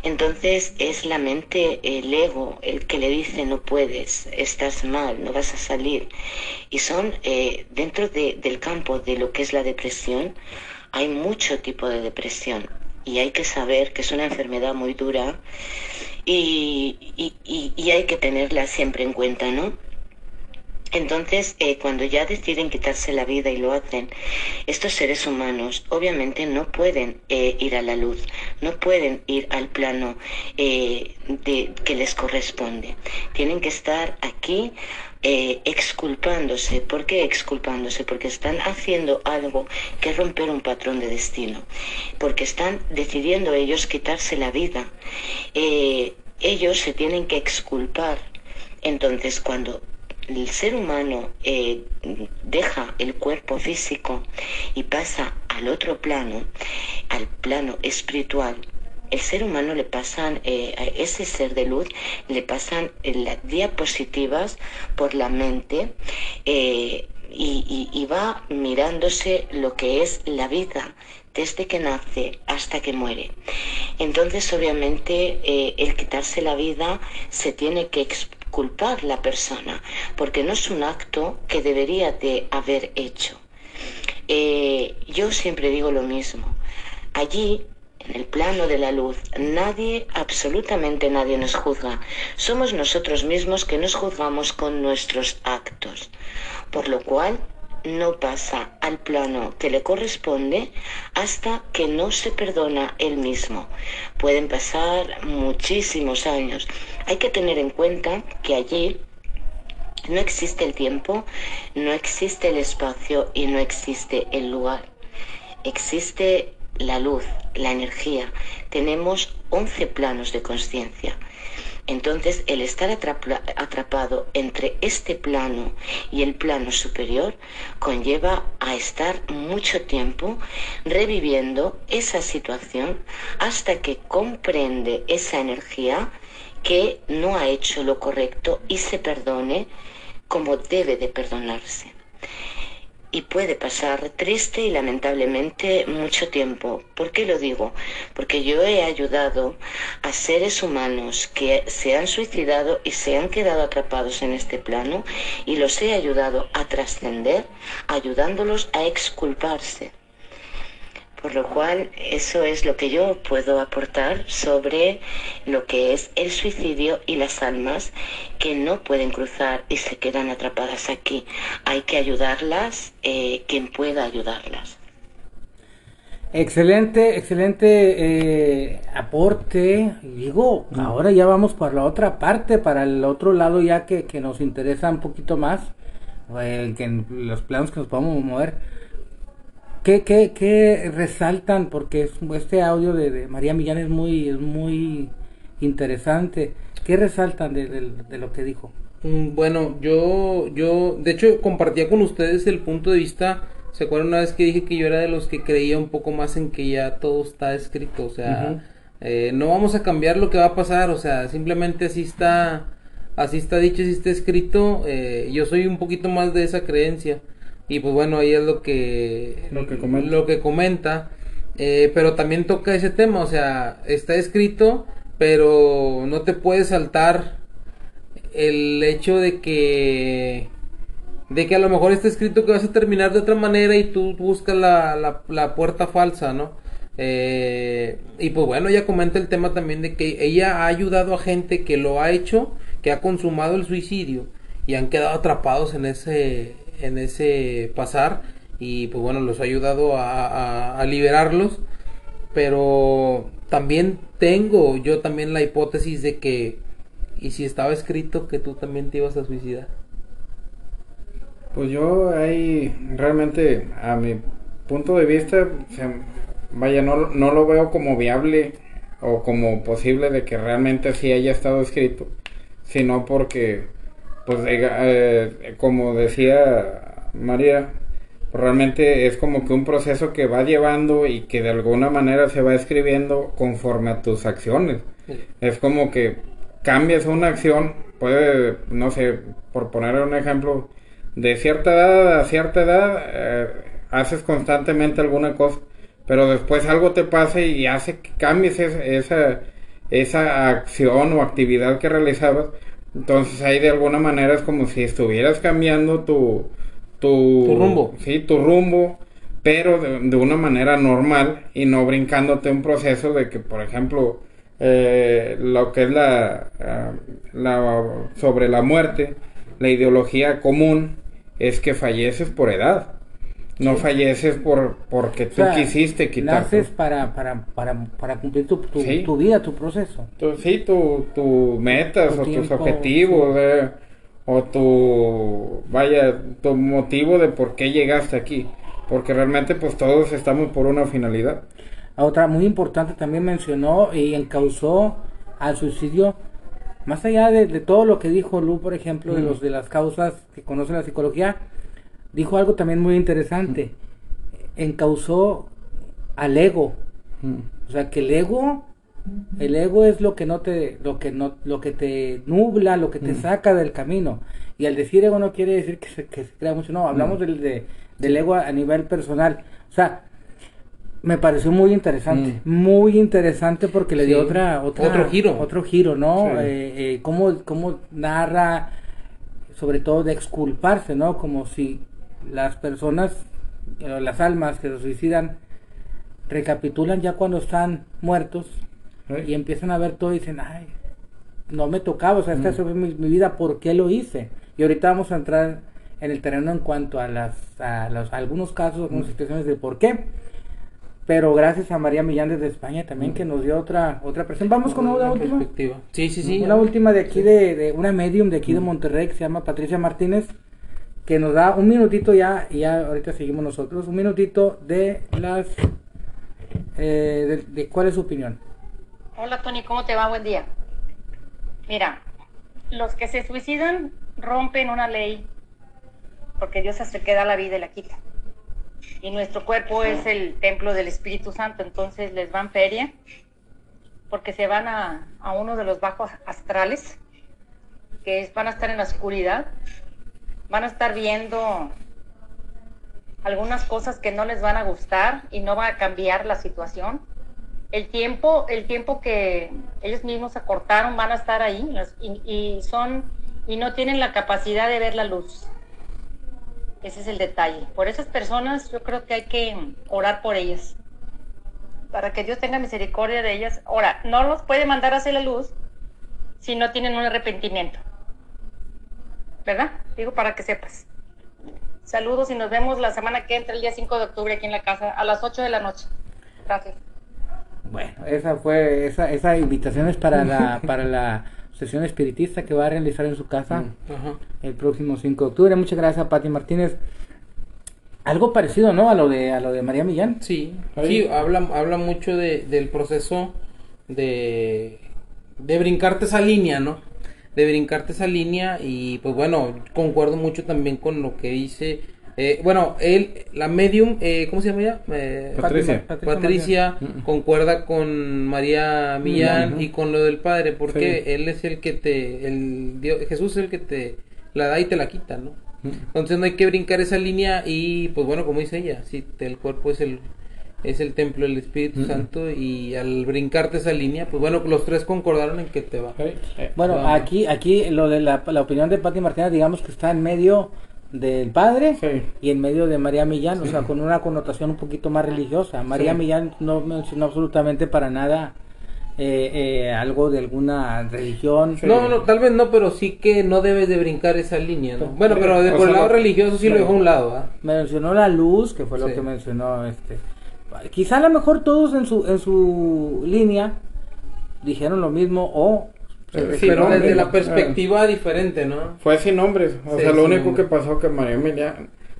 Entonces es la mente, el ego, el que le dice no puedes, estás mal, no vas a salir. Y son eh, dentro de- del campo de lo que es la depresión, hay mucho tipo de depresión. Y hay que saber que es una enfermedad muy dura y, y- y- hay que tenerla siempre en cuenta, ¿no? Entonces, eh, cuando ya deciden quitarse la vida y lo hacen, estos seres humanos obviamente no pueden eh, ir a la luz, no pueden ir al plano eh, de, que les corresponde. Tienen que estar aquí eh, exculpándose. ¿Por qué exculpándose? Porque están haciendo algo que es romper un patrón de destino. Porque están decidiendo ellos quitarse la vida. Eh, ellos se tienen que exculpar. Entonces, cuando el ser humano eh, deja el cuerpo físico y pasa al otro plano, al plano espiritual, el ser humano le pasan, eh, a ese ser de luz, le pasan eh, las diapositivas por la mente eh, y, va mirándose lo que es la vida desde que nace hasta que muere. Entonces, obviamente, el quitarse la vida se tiene que exculpar la persona, porque no es un acto que debería de haber hecho. Yo siempre digo lo mismo. Allí, en el plano de la luz, nadie, absolutamente nadie nos juzga. Somos nosotros mismos que nos juzgamos con nuestros actos. Por lo cual, no pasa al plano que le corresponde hasta que no se perdona él mismo. Pueden pasar muchísimos años. Hay que tener en cuenta que allí no existe el tiempo, no existe el espacio y no existe el lugar. Existe la luz, la energía. Tenemos 11 planos de conciencia. Entonces, el estar atrapado entre este plano y el plano superior conlleva a estar mucho tiempo reviviendo esa situación hasta que comprende esa energía que no ha hecho lo correcto y se perdone como debe de perdonarse y puede pasar triste y lamentablemente mucho tiempo. ¿Por qué lo digo? Porque yo he ayudado a seres humanos que se han suicidado y se han quedado atrapados en este plano y los he ayudado a trascender ayudándolos a exculparse. Por lo cual, eso es lo que yo puedo aportar sobre lo que es el suicidio y las almas que no pueden cruzar y se quedan atrapadas aquí. Hay que ayudarlas, eh, quien pueda ayudarlas. Excelente, excelente eh, aporte. Digo, ahora ya vamos por la otra parte, para el otro lado ya que, que nos interesa un poquito más, eh, que en los planos que nos podemos mover ¿Qué, qué, qué resaltan? Porque este audio de, María Millán es muy, es muy interesante. ¿Qué resaltan de, lo que dijo? Mm, bueno, yo, yo, de hecho, compartía con ustedes el punto de vista. ¿Se acuerdan una vez que dije que yo era de los que creía un poco más en que ya todo está escrito? O sea, eh, no vamos a cambiar lo que va a pasar. O sea, simplemente así está, así está dicho, así está escrito. Eh, yo soy un poquito más de esa creencia. Y pues bueno, ahí es lo que, lo que comenta. Lo que comenta. Eh, pero también toca ese tema, o sea, está escrito, pero no te puedes saltar el hecho de que de que a lo mejor está escrito que vas a terminar de otra manera y tú buscas la, la, la puerta falsa, ¿no? Eh, y pues bueno, ella comenta el tema también de que ella ha ayudado a gente que lo ha hecho, que ha consumado el suicidio y han quedado atrapados en ese en ese pasar y pues bueno, los ha ayudado a, a, liberarlos, pero también tengo yo también la hipótesis de que, ¿y si estaba escrito que tú también te ibas a suicidar? Pues yo ahí realmente a mi punto de vista, vaya, no, no lo veo como viable o como posible de que realmente sí haya estado escrito, sino porque pues eh, como decía María, realmente es como que un proceso que va llevando y que de alguna manera se va escribiendo conforme a tus acciones. Es como que cambias una acción, puede, no sé, por poner un ejemplo, de cierta edad a cierta edad eh, haces constantemente alguna cosa, pero después algo te pasa y hace que cambies esa, esa acción o actividad que realizabas entonces ahí de alguna manera es como si estuvieras cambiando tu, tu, rumbo. Sí, tu rumbo, pero de, una manera normal y no brincándote un proceso de que, por ejemplo, eh, lo que es la, ah, la, sobre la muerte, la ideología común es que falleces por edad. No falleces por porque tú quisiste quitar. Naces para, para, para, para cumplir tu, tu, vida, tu proceso. Tu, sí, tu, tu metas o tus objetivos. Eh, o tu, vaya, tu motivo de por qué llegaste aquí. Porque realmente pues todos estamos por una finalidad. Otra muy importante también mencionó y encausó al suicidio, más allá de, todo lo que dijo Lu, por ejemplo, de, los, de las causas que conoce la psicología, dijo algo también muy interesante. Encausó al ego. O sea, que el ego, el ego es lo que no te, lo que no, lo que te nubla, lo que te saca del camino. Y al decir ego no quiere decir que se, que se crea mucho, no, hablamos del, de, del ego a, nivel personal. O sea, me pareció muy interesante, muy interesante porque le dio otra, otra, otro giro, otro giro, ¿no? Eh, eh, cómo, cómo narra, sobre todo de exculparse, ¿no? Como si las personas, eh, las almas que se suicidan, recapitulan ya cuando están muertos y empiezan a ver todo y dicen, ay, no me tocaba, o sea, esta mm. mi, vida, ¿por qué lo hice? Y ahorita vamos a entrar en el terreno en cuanto a las a los algunos casos, algunas situaciones de por qué. Pero gracias a María Millán desde España también que nos dio otra otra presión. Vamos con una, última. Sí, sí, sí. Una última de aquí de, de una medium de aquí de Monterrey que se llama Patricia Martínez que nos da un minutito ya y ya ahorita seguimos nosotros un minutito de las eh, de, cuál es su opinión. Hola Tony, ¿cómo te va? Buen día. Mira, los que se suicidan rompen una ley porque Dios hace que da la vida y la quita. Y nuestro cuerpo es el templo del Espíritu Santo, entonces les van feria porque se van a, a uno de los bajos astrales, que van a estar en la oscuridad, van a estar viendo algunas cosas que no les van a gustar y no va a cambiar la situación. El tiempo, el tiempo que ellos mismos acortaron van a estar ahí y son y no tienen la capacidad de ver la luz. Ese es el detalle. Por esas personas yo creo que hay que orar por ellas. Para que Dios tenga misericordia de ellas. Ahora, no los puede mandar hacia la luz si no tienen un arrepentimiento. ¿Verdad? Digo para que sepas. Saludos y nos vemos la semana que entra, el día 5 de octubre, aquí en la casa, a las 8 de la noche. Gracias. Bueno, esa fue esa esa invitación es para la para la sesión espiritista que va a realizar en su casa Ajá. el próximo 5 de octubre. Muchas gracias Pati Martínez. Algo parecido, ¿no? A lo de a lo de María Millán. Sí, sí, habla, habla mucho de, del proceso de, de brincarte esa línea, ¿no? De brincarte esa línea y pues bueno, concuerdo mucho también con lo que dice, eh, bueno, él, la medium, eh, ¿cómo se llama ella? Eh, Patricia. Patricia concuerda con María Millán y con lo del Padre, porque Sí. él es el que te, el Dios, Jesús es el que te la da y te la quita, ¿no? Entonces no hay que brincar esa línea y pues bueno, como dice ella, si el cuerpo es el es el templo del Espíritu Santo y al brincarte esa línea, pues bueno, los tres concordaron en que te va. Bueno, Vamos. aquí aquí lo de la, la opinión de Pati Martínez, digamos que está en medio del padre Sí. y en medio de María Millán, o sea, con una connotación un poquito más religiosa. María Sí. Millán no mencionó absolutamente para nada eh, eh, algo de alguna religión. No, no, tal vez no, pero sí que no debes de brincar esa línea, ¿no? Bueno, pero de, por el lado religioso sí lo dejó a un lado, ¿ah? Mencionó la luz, que fue lo Sí. que mencionó este. Quizá a lo mejor todos en su en su línea dijeron lo mismo o Sí, pero no, desde la perspectiva diferente, ¿no? Fue sin nombres. O Sí, sea, lo único nombre. que pasó que María Emilia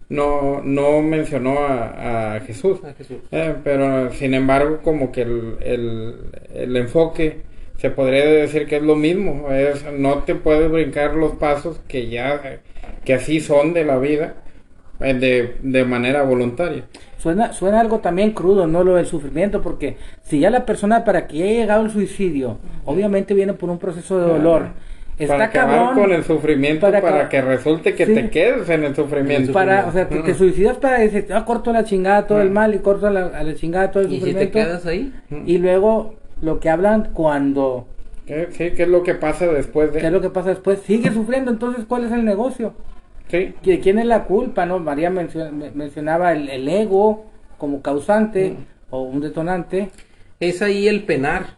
no, no mencionó a, a Jesús. A Jesús. Eh, pero sin embargo, como que el, el, el enfoque se podría decir que es lo mismo. Es, no te puedes brincar los pasos que ya, que así son de la vida, de, de manera voluntaria. Suena, suena algo también crudo, ¿no? Lo del sufrimiento, porque si ya la persona para que haya llegado al suicidio, obviamente viene por un proceso de dolor. Está para acabar cabrón. con el sufrimiento, para para, que resulte que Sí. te quedes en el sufrimiento. Para, o sea, te, te suicidas para decir, ah, corto la chingada todo el mal y corto la, a la chingada todo el Y si te sufrimiento. quedas ahí, Y luego lo que hablan cuando, ¿Qué? Sí, ¿qué es lo que pasa después de...? ¿qué es lo que pasa después? Sigue sufriendo, entonces, ¿cuál es el negocio? Sí, ¿Qui- ¿Quién es la culpa? no María mencio- me- mencionaba el, el ego como causante o un detonante. es ahí el penar,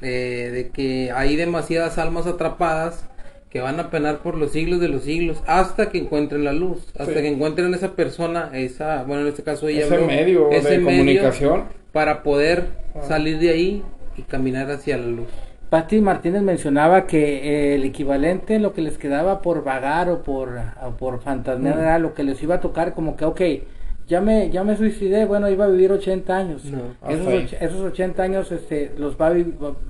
eh, de que hay demasiadas almas atrapadas que van a penar por los siglos de los siglos hasta que encuentren la luz, hasta Sí. que encuentren esa persona, esa, bueno, en este caso ella ese habló, medio ese de medio comunicación. para poder Ah. salir de ahí y caminar hacia la luz. Patti Martínez mencionaba que eh, el equivalente, lo que les quedaba por vagar o por, o por fantasmear, era lo que les iba a tocar, como que, ok, ya me, ya me suicidé, bueno, iba a vivir 80 años. No, esos, esos 80 años este, los va a,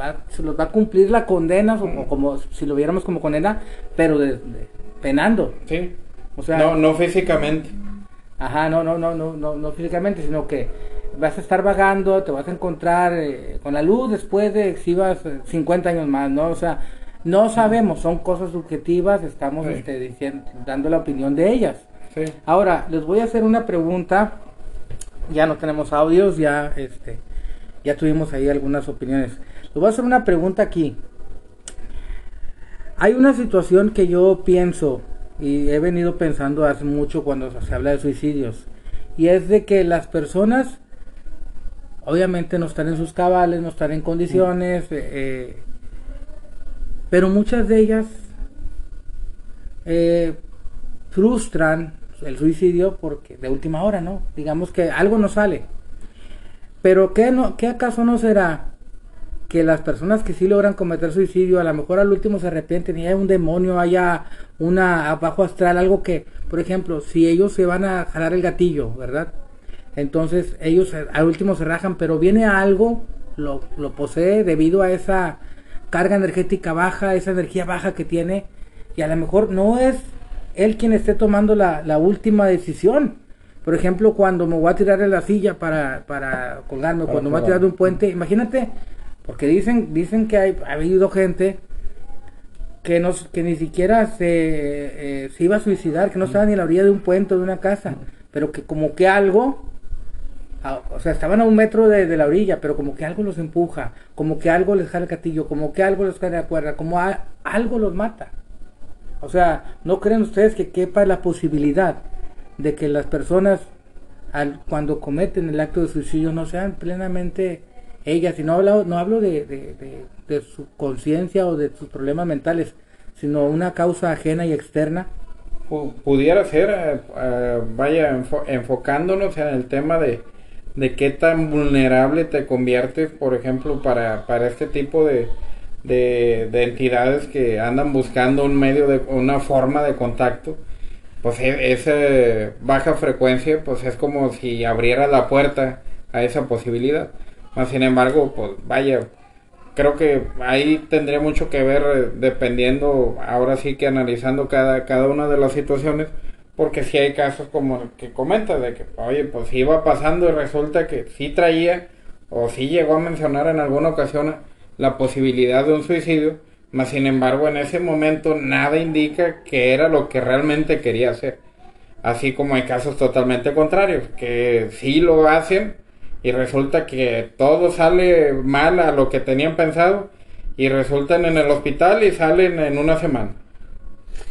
va- se los va a cumplir la condena, o, o como si lo viéramos como condena, pero de, de- penando. Sí. O sea, no, no físicamente. Ajá, no, no, no, no, no, no físicamente, sino que vas a estar vagando, te vas a encontrar eh, con la luz después de si vas eh, 50 años más, ¿no? O sea, no sabemos, son cosas subjetivas, estamos Sí. este, diciendo, dando la opinión de ellas. Sí. Ahora, les voy a hacer una pregunta, ya no tenemos audios, ya, este, ya tuvimos ahí algunas opiniones. Les voy a hacer una pregunta aquí. Hay una situación que yo pienso y he venido pensando hace mucho cuando se habla de suicidios y es de que las personas obviamente no están en sus cabales, no están en condiciones, eh, eh, pero muchas de ellas eh, frustran el suicidio porque de última hora, ¿no? Digamos que algo no sale. Pero ¿qué, no, ¿qué acaso no será que las personas que sí logran cometer suicidio, a lo mejor al último se arrepienten y hay un demonio, haya una abajo astral, algo que, por ejemplo, si ellos se van a jalar el gatillo, ¿verdad? Entonces ellos al último se rajan, pero viene algo, lo, lo posee debido a esa carga energética baja, esa energía baja que tiene, y a lo mejor no es él quien esté tomando la, la última decisión. Por ejemplo, cuando me voy a tirar de la silla para, para colgarme, cuando me voy a tirar de un puente, imagínate, porque dicen, dicen que hay, ha habido gente que, no, que ni siquiera se, eh, se iba a suicidar, que no estaba ni a la orilla de un puente o de una casa, pero que como que algo, a- o sea, estaban a un metro de, de la orilla, pero como que algo los empuja, como que algo les jala el gatillo, como que algo les cae la cuerda, como algo los mata. O sea, ¿no creen ustedes que quepa la posibilidad de que las personas al, cuando cometen el acto de suicidio no sean plenamente ellas? Y no hablo, no hablo de, de- de- su conciencia o de sus problemas mentales, sino una causa ajena y externa. Pu- pudiera ser, eh, eh, vaya, enfo- enfocándonos en el tema de, de qué tan vulnerable te conviertes, por ejemplo, para, para este tipo de, de, de entidades que andan buscando un medio de una forma de contacto. Pues e- esa baja frecuencia, pues es como si abriera la puerta a esa posibilidad. Más sin embargo, pues vaya, creo que ahí tendría mucho que ver eh, dependiendo, ahora sí que analizando cada, cada una de las situaciones, porque si hay casos como el que comenta, de que, oye, pues iba pasando y resulta que sí traía, o sí llegó a mencionar en alguna ocasión la posibilidad de un suicidio, mas sin embargo en ese momento nada indica que era lo que realmente quería hacer. Así como hay casos totalmente contrarios, que sí lo hacen y resulta que todo sale mal a lo que tenían pensado y resultan en el hospital y salen en una semana.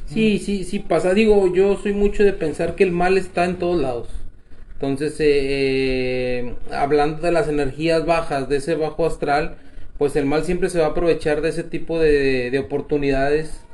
Sí, sí, sí pasa. Digo, yo soy mucho de pensar que el mal está en todos lados. Entonces, eh, hablando de las energías bajas, de ese bajo astral, pues el mal siempre se va a aprovechar de ese tipo de, de oportunidades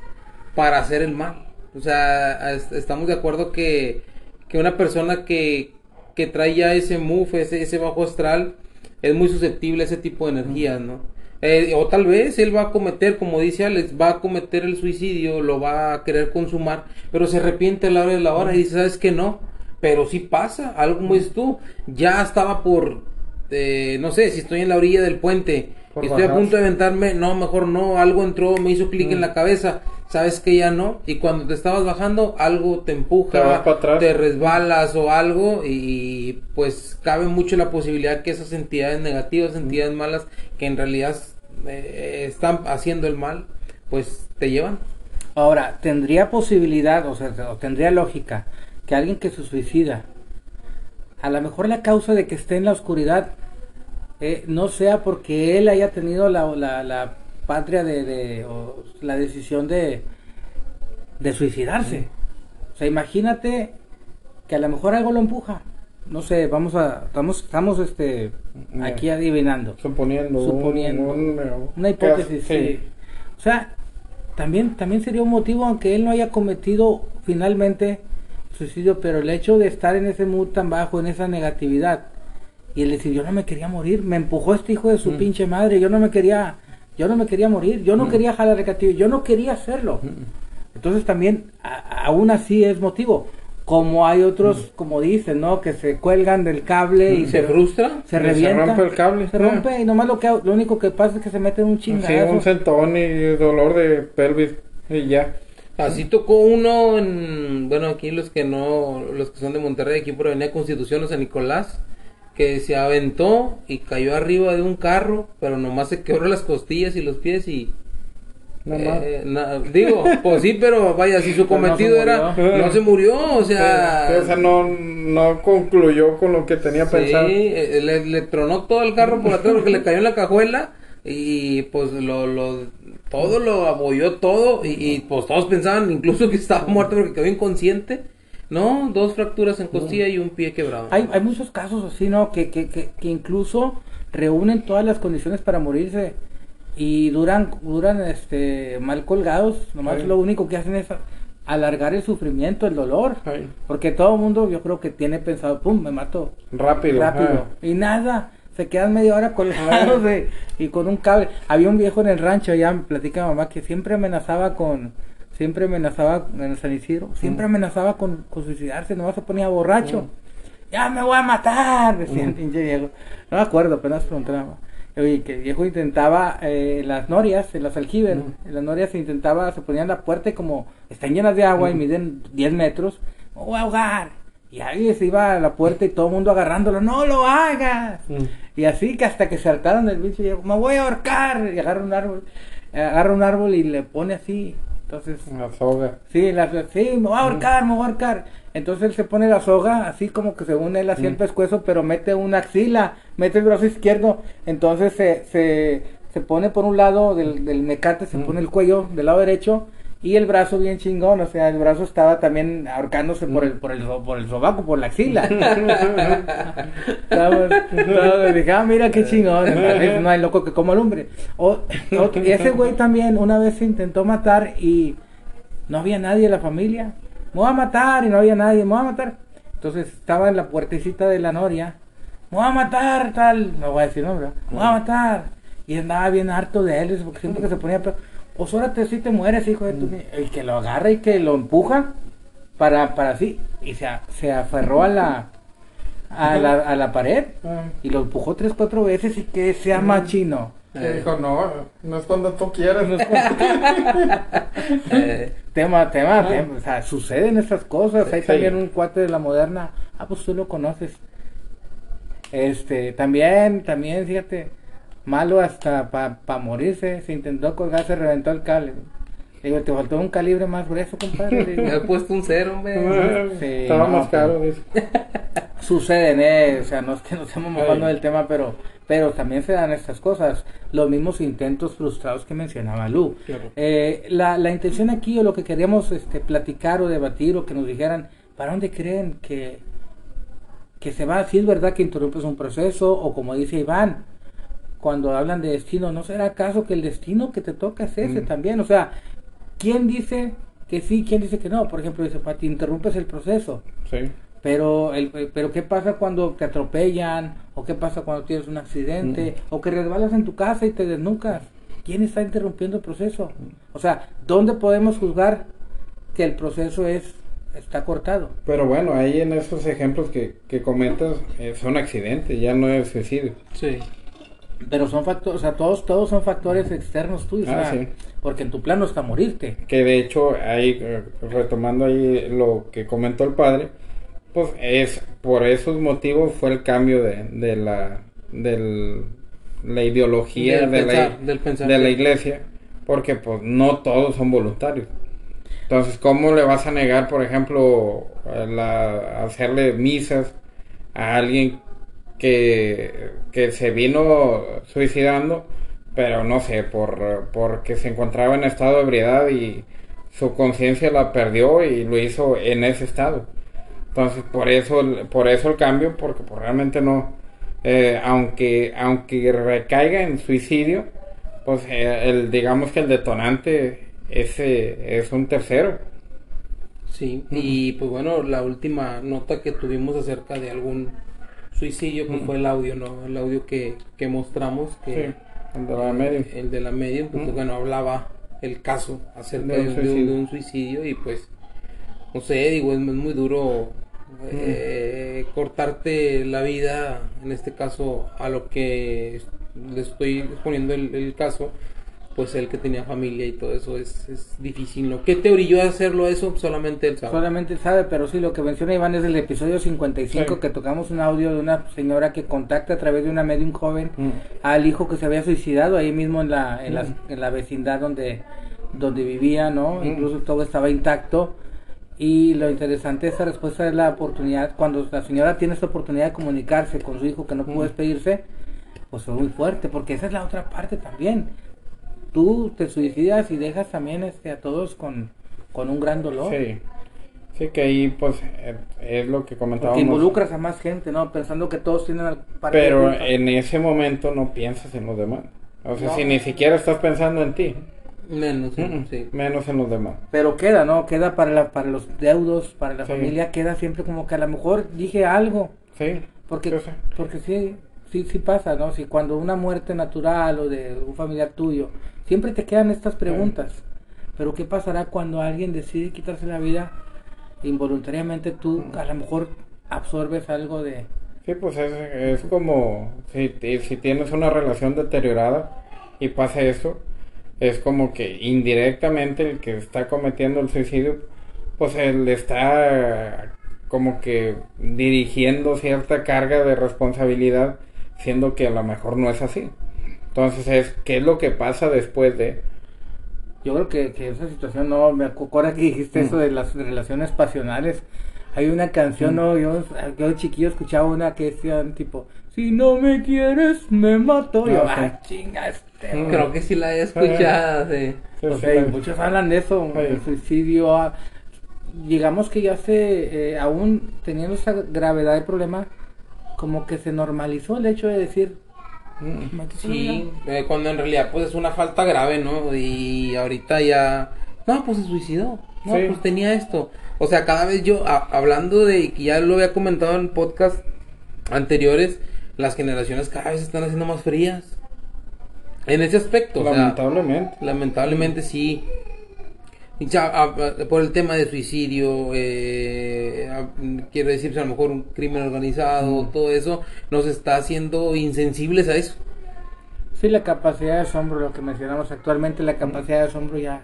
para hacer el mal. O sea, es- estamos de acuerdo que, que una persona que, que trae ya ese move, ese, ese bajo astral, es muy susceptible a ese tipo de energías, ¿no? Eh, o tal vez él va a cometer, como dice Alex, va a cometer el suicidio, lo va a querer consumar, pero se arrepiente a la hora de la hora y dice, ¿sabes que no? Pero sí pasa, algo como dices tú, ya estaba por, eh, no sé, si estoy en la orilla del puente Por estoy a punto de aventarme, no, mejor no, algo entró, me hizo clic en la cabeza, sabes que ya no, y cuando te estabas bajando, algo te empuja, Te vas para atrás. te resbalas o algo, y pues cabe mucho la posibilidad que esas entidades negativas, entidades malas, que en realidad eh, están haciendo el mal, pues te llevan. Ahora, ¿tendría posibilidad, o sea, o tendría lógica, que alguien que se suicida, a lo mejor la causa de que esté en la oscuridad, eh, no sea porque él haya tenido la, la, la patria de, de- o la decisión de, de suicidarse? O sea, imagínate que a lo mejor algo lo empuja. No sé, vamos a, estamos, estamos este, aquí adivinando. Suponiendo, Suponiendo. un- Una hipótesis, sí. sí. O sea, también, también sería un motivo, aunque él no haya cometido finalmente suicidio, pero el hecho de estar en ese mood tan bajo, en esa negatividad, y el decir, yo no me quería morir, me empujó este hijo de Mm. su pinche madre, yo no me quería, yo no me quería morir, yo no quería jalar el gatillo, yo no quería hacerlo. Entonces también, a- aún así es motivo. Como hay otros, como dicen, ¿no? Que se cuelgan del cable y ¿Se frustra? se Se revienta. rompe el cable, Se ah. rompe y nomás lo que lo único que pasa es que se mete en un Sí, chingazo. un sentón y dolor de pelvis y ya. Así tocó uno en, bueno, aquí los que no, los que son de Monterrey, aquí por Avenida Constitución o San Nicolás, que se aventó y cayó arriba de un carro, pero nomás se quebró las costillas y los pies y... Eh, na- digo, pues sí, pero vaya, si su no cometido era, no se murió, o sea... No, no concluyó con lo que tenía Sí, pensado. eh, le, le tronó todo el carro por atrás porque le cayó en la cajuela y pues lo, lo todo lo abolló todo y, y, pues todos pensaban incluso que estaba muerto porque quedó inconsciente. No, dos fracturas en costilla y un pie quebrado. Hay, hay muchos casos así, ¿no? Que, que, que, que incluso reúnen todas las condiciones para morirse y duran duran este mal colgados. Nomás lo único que hacen es alargar el sufrimiento, el dolor. Ay. Porque todo el mundo yo creo que tiene pensado, pum, me mato Rápido. rápido. ah. Y nada, se quedan media hora colgados de- y con un cable. Había un viejo en el rancho, ya me platica mamá, que siempre amenazaba con, siempre amenazaba en San Isidro, siempre amenazaba con, con suicidarse, nomás se ponía borracho. Ya me voy a matar, decía el pinche viejo. No me acuerdo, apenas pregunté a mamá. Oye, que el viejo intentaba eh, las norias, en las aljibes, en las norias se intentaba, se ponían la puerta y como están llenas de agua y miden 10 metros, me voy a ahogar. Y ahí se iba a la puerta y todo el mundo agarrándolo, no lo hagas. Mm. Y así que hasta que saltaron del bicho, y dijo, me voy a ahorcar. Y agarra un árbol, eh, agarra un árbol y le pone así. Entonces, La soga. sí, la, sí, me voy a ahorcar, me voy a ahorcar. Entonces él se pone la soga, así como que según él hacía el pescuezo, pero mete una axila, mete el brazo izquierdo. Entonces se, se, se pone por un lado del, del mecate, se pone el cuello del lado derecho y el brazo bien chingón, o sea, el brazo estaba también ahorcándose por el por el por el sobaco, por la axila. Dije, ah, mira qué chingón, no hay loco que coma lumbre. O, otro- y ese güey también una vez se intentó matar y no había nadie en la familia. Me voy a matar y no había nadie, me voy a matar. Entonces estaba en la puertecita de la noria. Me voy a matar, tal. No voy a decir nombre. Me voy a matar. Y andaba bien harto de él, porque siempre que se ponía. Pues ahora te, sí te mueres, hijo de tu. ni-". El que lo agarra y que lo empuja para, para así. Y se, se aferró a la, a la, a la pared Ah. y lo empujó tres, cuatro veces y que sea machino. Y dijo, no, no es cuando tú quieras. Eh, Tema, tema, tema, o sea, suceden estas cosas. Hay Sí. también un cuate de la moderna. Ah, pues tú lo conoces. Este, también, también, fíjate, malo hasta para pa morirse. Se intentó colgar, se reventó el cable. Digo, te faltó un calibre más grueso, compadre. Le digo, me he puesto un cero, hombre. Sí, Estaba no, más caro, dice. suceden, eh, o sea, no es que nos estemos mojando del tema, pero, pero también se dan estas cosas, los mismos intentos frustrados que mencionaba Lu. Claro. Eh, la, la intención aquí o lo que queríamos este, platicar o debatir o que nos dijeran, ¿para dónde creen que, que se va? Si es verdad que interrumpes un proceso o como dice Iván, cuando hablan de destino, ¿no será acaso que el destino que te toca es ese Mm. también? O sea, ¿quién dice que sí, quién dice que no? Por ejemplo, dice, Pati, interrumpes el proceso. Sí. Pero, el, eh, pero ¿qué pasa cuando te atropellan? ¿O qué pasa cuando tienes un accidente? ¿O que resbalas en tu casa y te desnucas? ¿Quién está interrumpiendo el proceso? O sea, ¿dónde podemos juzgar que el proceso es está cortado? Pero bueno, ahí en esos ejemplos que, que comentas, eh, son accidentes, ya no es suicidio. Sí. Pero son factores, o sea, todos, todos son factores externos tuyos. Ah, o sea, sí. Porque en tu plano está morirte. Que de hecho, ahí, eh, retomando ahí lo que comentó el padre, pues es por esos motivos fue el cambio de, de la del, la ideología Del de, pensar- la, del de la iglesia, porque pues no todos son voluntarios. Entonces, ¿cómo le vas a negar, por ejemplo, a la- hacerle misas a alguien que, que se vino suicidando, pero no sé, por porque se encontraba en estado de ebriedad y su conciencia la perdió y lo hizo en ese estado. Entonces, por eso, por eso el cambio, porque pues, realmente no, eh, aunque, aunque recaiga en suicidio, pues eh, el, digamos que el detonante ese es un tercero. Sí, y pues bueno, la última nota que tuvimos acerca de algún suicidio pues fue el audio, ¿no? El audio que, que mostramos, que Sí, el de la media. el de la pues, bueno, hablaba el caso acerca De un de un- suicidio. de un suicidio y pues, no sé, digo, es, es muy duro eh, cortarte la vida, en este caso, a lo que le estoy exponiendo el, el caso, pues él que tenía familia y todo eso es, es difícil, ¿no? ¿Qué te orilló a hacerlo eso? Solamente él sabe. Solamente él sabe, pero sí, lo que menciona Iván es el episodio 55 Sí. que tocamos un audio de una señora que contacta a través de una medium joven Mm. al hijo que se había suicidado ahí mismo en la, en la, Mm. en la vecindad donde, donde vivía, ¿no? Mm. Incluso todo estaba intacto. Y lo interesante de esa respuesta es la oportunidad, cuando la señora tiene esta oportunidad de comunicarse con su hijo que no pudo despedirse, pues fue muy fuerte, porque esa es la otra parte también. Tú te suicidas y dejas también este, a todos con, con un gran dolor. Sí. Sí, que ahí pues eh, es lo que Porque comentábamos. involucras a más gente, ¿no? Pensando que todos tienen parte Pero de en ese momento no piensas en los demás. O sea, No. si ni siquiera estás pensando en ti. Menos, Mm, sí. Menos en los demás. Pero queda, ¿no? Queda para, la, para los deudos, para la Sí. familia, queda siempre como que a lo mejor dije algo. Sí. Porque, porque sí, sí, sí pasa, ¿no? Si cuando una muerte natural o de un familiar tuyo, siempre te quedan estas preguntas. Pero ¿qué pasará cuando alguien decide quitarse la vida? Involuntariamente tú a lo mejor absorbes algo de... Sí, pues es, es como si, si tienes una relación deteriorada y pasa eso, es como que indirectamente el que está cometiendo el suicidio, pues él está como que dirigiendo cierta carga de responsabilidad, siendo que a lo mejor no es así. Entonces es, ¿qué es lo que pasa después de? Yo creo que, que esa situación, no, me acuerdo que dijiste eso de las relaciones pasionales. Hay una canción, no, yo, chiquillo escuchaba una que decían tipo, si no me quieres, me mato. Yo, Ah, sí. ay, chinga, este. Mm. Creo que sí la he escuchado, sí. Sí, O sea, y muchos hablan de eso, Sí. el suicidio. ah, Digamos que ya se, eh, aún teniendo esa gravedad del problema, como que se normalizó el hecho de decir, Mm. "Me quito Sí, eh, cuando en realidad pues es una falta grave, ¿no? Y ahorita ya... No, pues se suicidó. No, Sí. pues tenía esto. O sea, cada vez yo, a- hablando de, que ya lo había comentado en podcast anteriores, las generaciones cada vez se están haciendo más frías. En ese aspecto. o sea, Lamentablemente. Lamentablemente sí. Ya, a- a- por el tema de suicidio, eh, a- quiero decir, a lo mejor un crimen organizado, todo eso, nos está haciendo insensibles a eso. Sí, la capacidad de asombro, lo que mencionamos actualmente, la capacidad de asombro ya,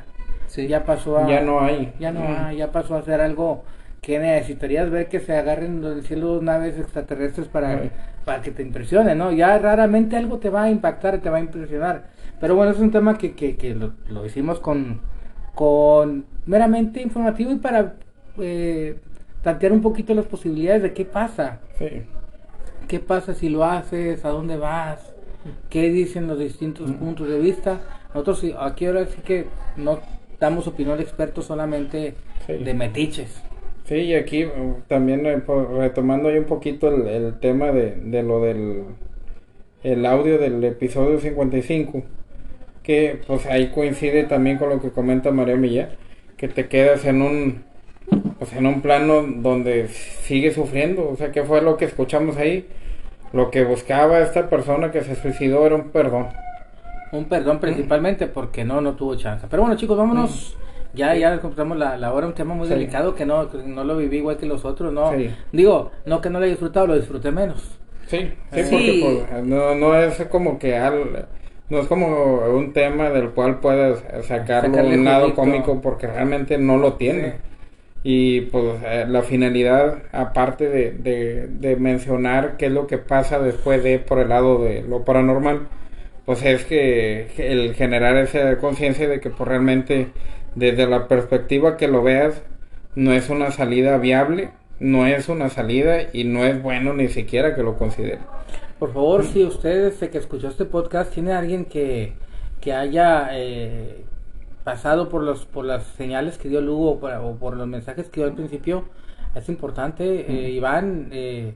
Sí. ya pasó a... Ya no hay. Ya no Mm. hay, ya pasó a ser algo que necesitarías ver que se agarren del cielo naves extraterrestres para, para que te impresione, ¿no? Ya raramente algo te va a impactar, te va a impresionar. Pero bueno, es un tema que, que, que lo, lo hicimos con, con meramente informativo y para eh, plantear un poquito las posibilidades de qué pasa. Sí. ¿Qué pasa si lo haces? ¿A dónde vas? ¿Qué dicen los distintos puntos de vista? Nosotros aquí ahora sí que no damos opinión de expertos solamente Sí. de metiches. Sí, y aquí uh, también eh, retomando ahí un poquito el, el tema de, de lo del el audio del episodio 55, que pues ahí coincide también con lo que comenta María Milla, que te quedas en un pues en un plano donde sigue sufriendo, o sea, que fue lo que escuchamos ahí? Lo que buscaba esta persona que se suicidó era un perdón. Un perdón principalmente porque no, no tuvo chance. Pero bueno chicos, vámonos. Ya, ya encontramos la, la hora, un tema muy Sí. delicado que no, que no lo viví igual que los otros, no. Sí. Digo, no que no lo he disfrutado, lo disfruté menos. Sí, sí, Sí. porque pues, no, no es como que al, no es como un tema del cual puedas sacarlo Sacarle un lado juguito. cómico porque realmente no lo tiene. Sí. Y pues eh, la finalidad, aparte de, de, de mencionar qué es lo que pasa después de por el lado de lo paranormal, pues es que el generar esa conciencia de que pues realmente desde la perspectiva que lo veas no es una salida viable, no es una salida y no es bueno ni siquiera que lo considere. Por favor, si usted desde que escuchó este podcast tiene alguien que, que haya eh, pasado por los por las señales que dio Lugo o por, o por los mensajes que dio al principio, es importante, eh, Iván, eh,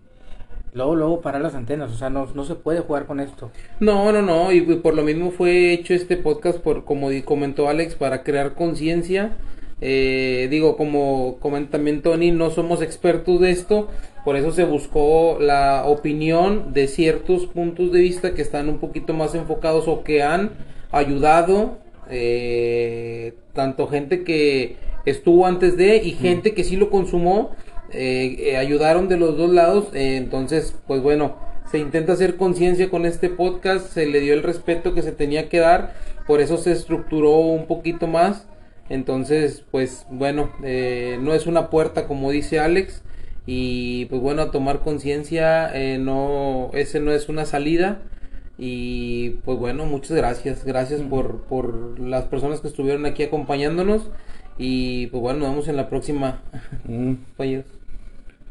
luego, luego parar las antenas, o sea, no, no se puede jugar con esto. No, no, no, y por lo mismo fue hecho este podcast por, como comentó Alex, para crear conciencia. Eh, digo, como comenta también Tony, no somos expertos de esto, por eso se buscó la opinión de ciertos puntos de vista que están un poquito más enfocados o que han ayudado, eh, tanto gente que estuvo antes de y gente que sí lo consumó, eh, eh, ayudaron de los dos lados, entonces, pues bueno, se intenta hacer conciencia con este podcast, se le dio el respeto que se tenía que dar, por eso se estructuró un poquito más. Entonces, pues bueno, eh, no es una puerta como dice Alex y pues bueno, a tomar conciencia, eh, no, ese no es una salida y pues bueno, muchas gracias, gracias por, por las personas que estuvieron aquí acompañándonos y pues bueno, nos vemos en la próxima. Mm.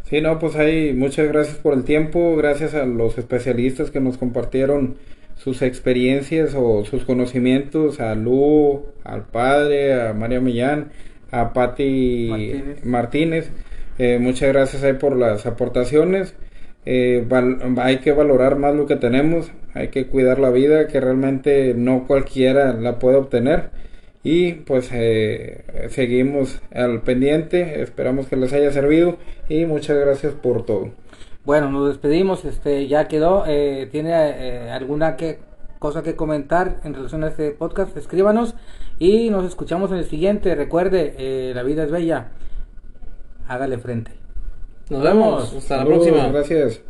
Sí, no, pues ahí muchas gracias por el tiempo, gracias a los especialistas que nos compartieron sus experiencias o sus conocimientos, a Lu, al padre, a María Millán, a Patti Martínez. Martínez. Eh, muchas gracias por las aportaciones. Eh, hay que valorar más lo que tenemos, hay que cuidar la vida, que realmente no cualquiera la puede obtener. y pues eh, seguimos al pendiente, esperamos que les haya servido y muchas gracias por todo. Bueno, nos despedimos, este ya quedó, eh, ¿tiene eh, alguna que, cosa que comentar en relación a este podcast? Escríbanos y nos escuchamos en el siguiente. Recuerde, la vida es bella, hágale frente. Nos vemos, hasta la próxima. Gracias.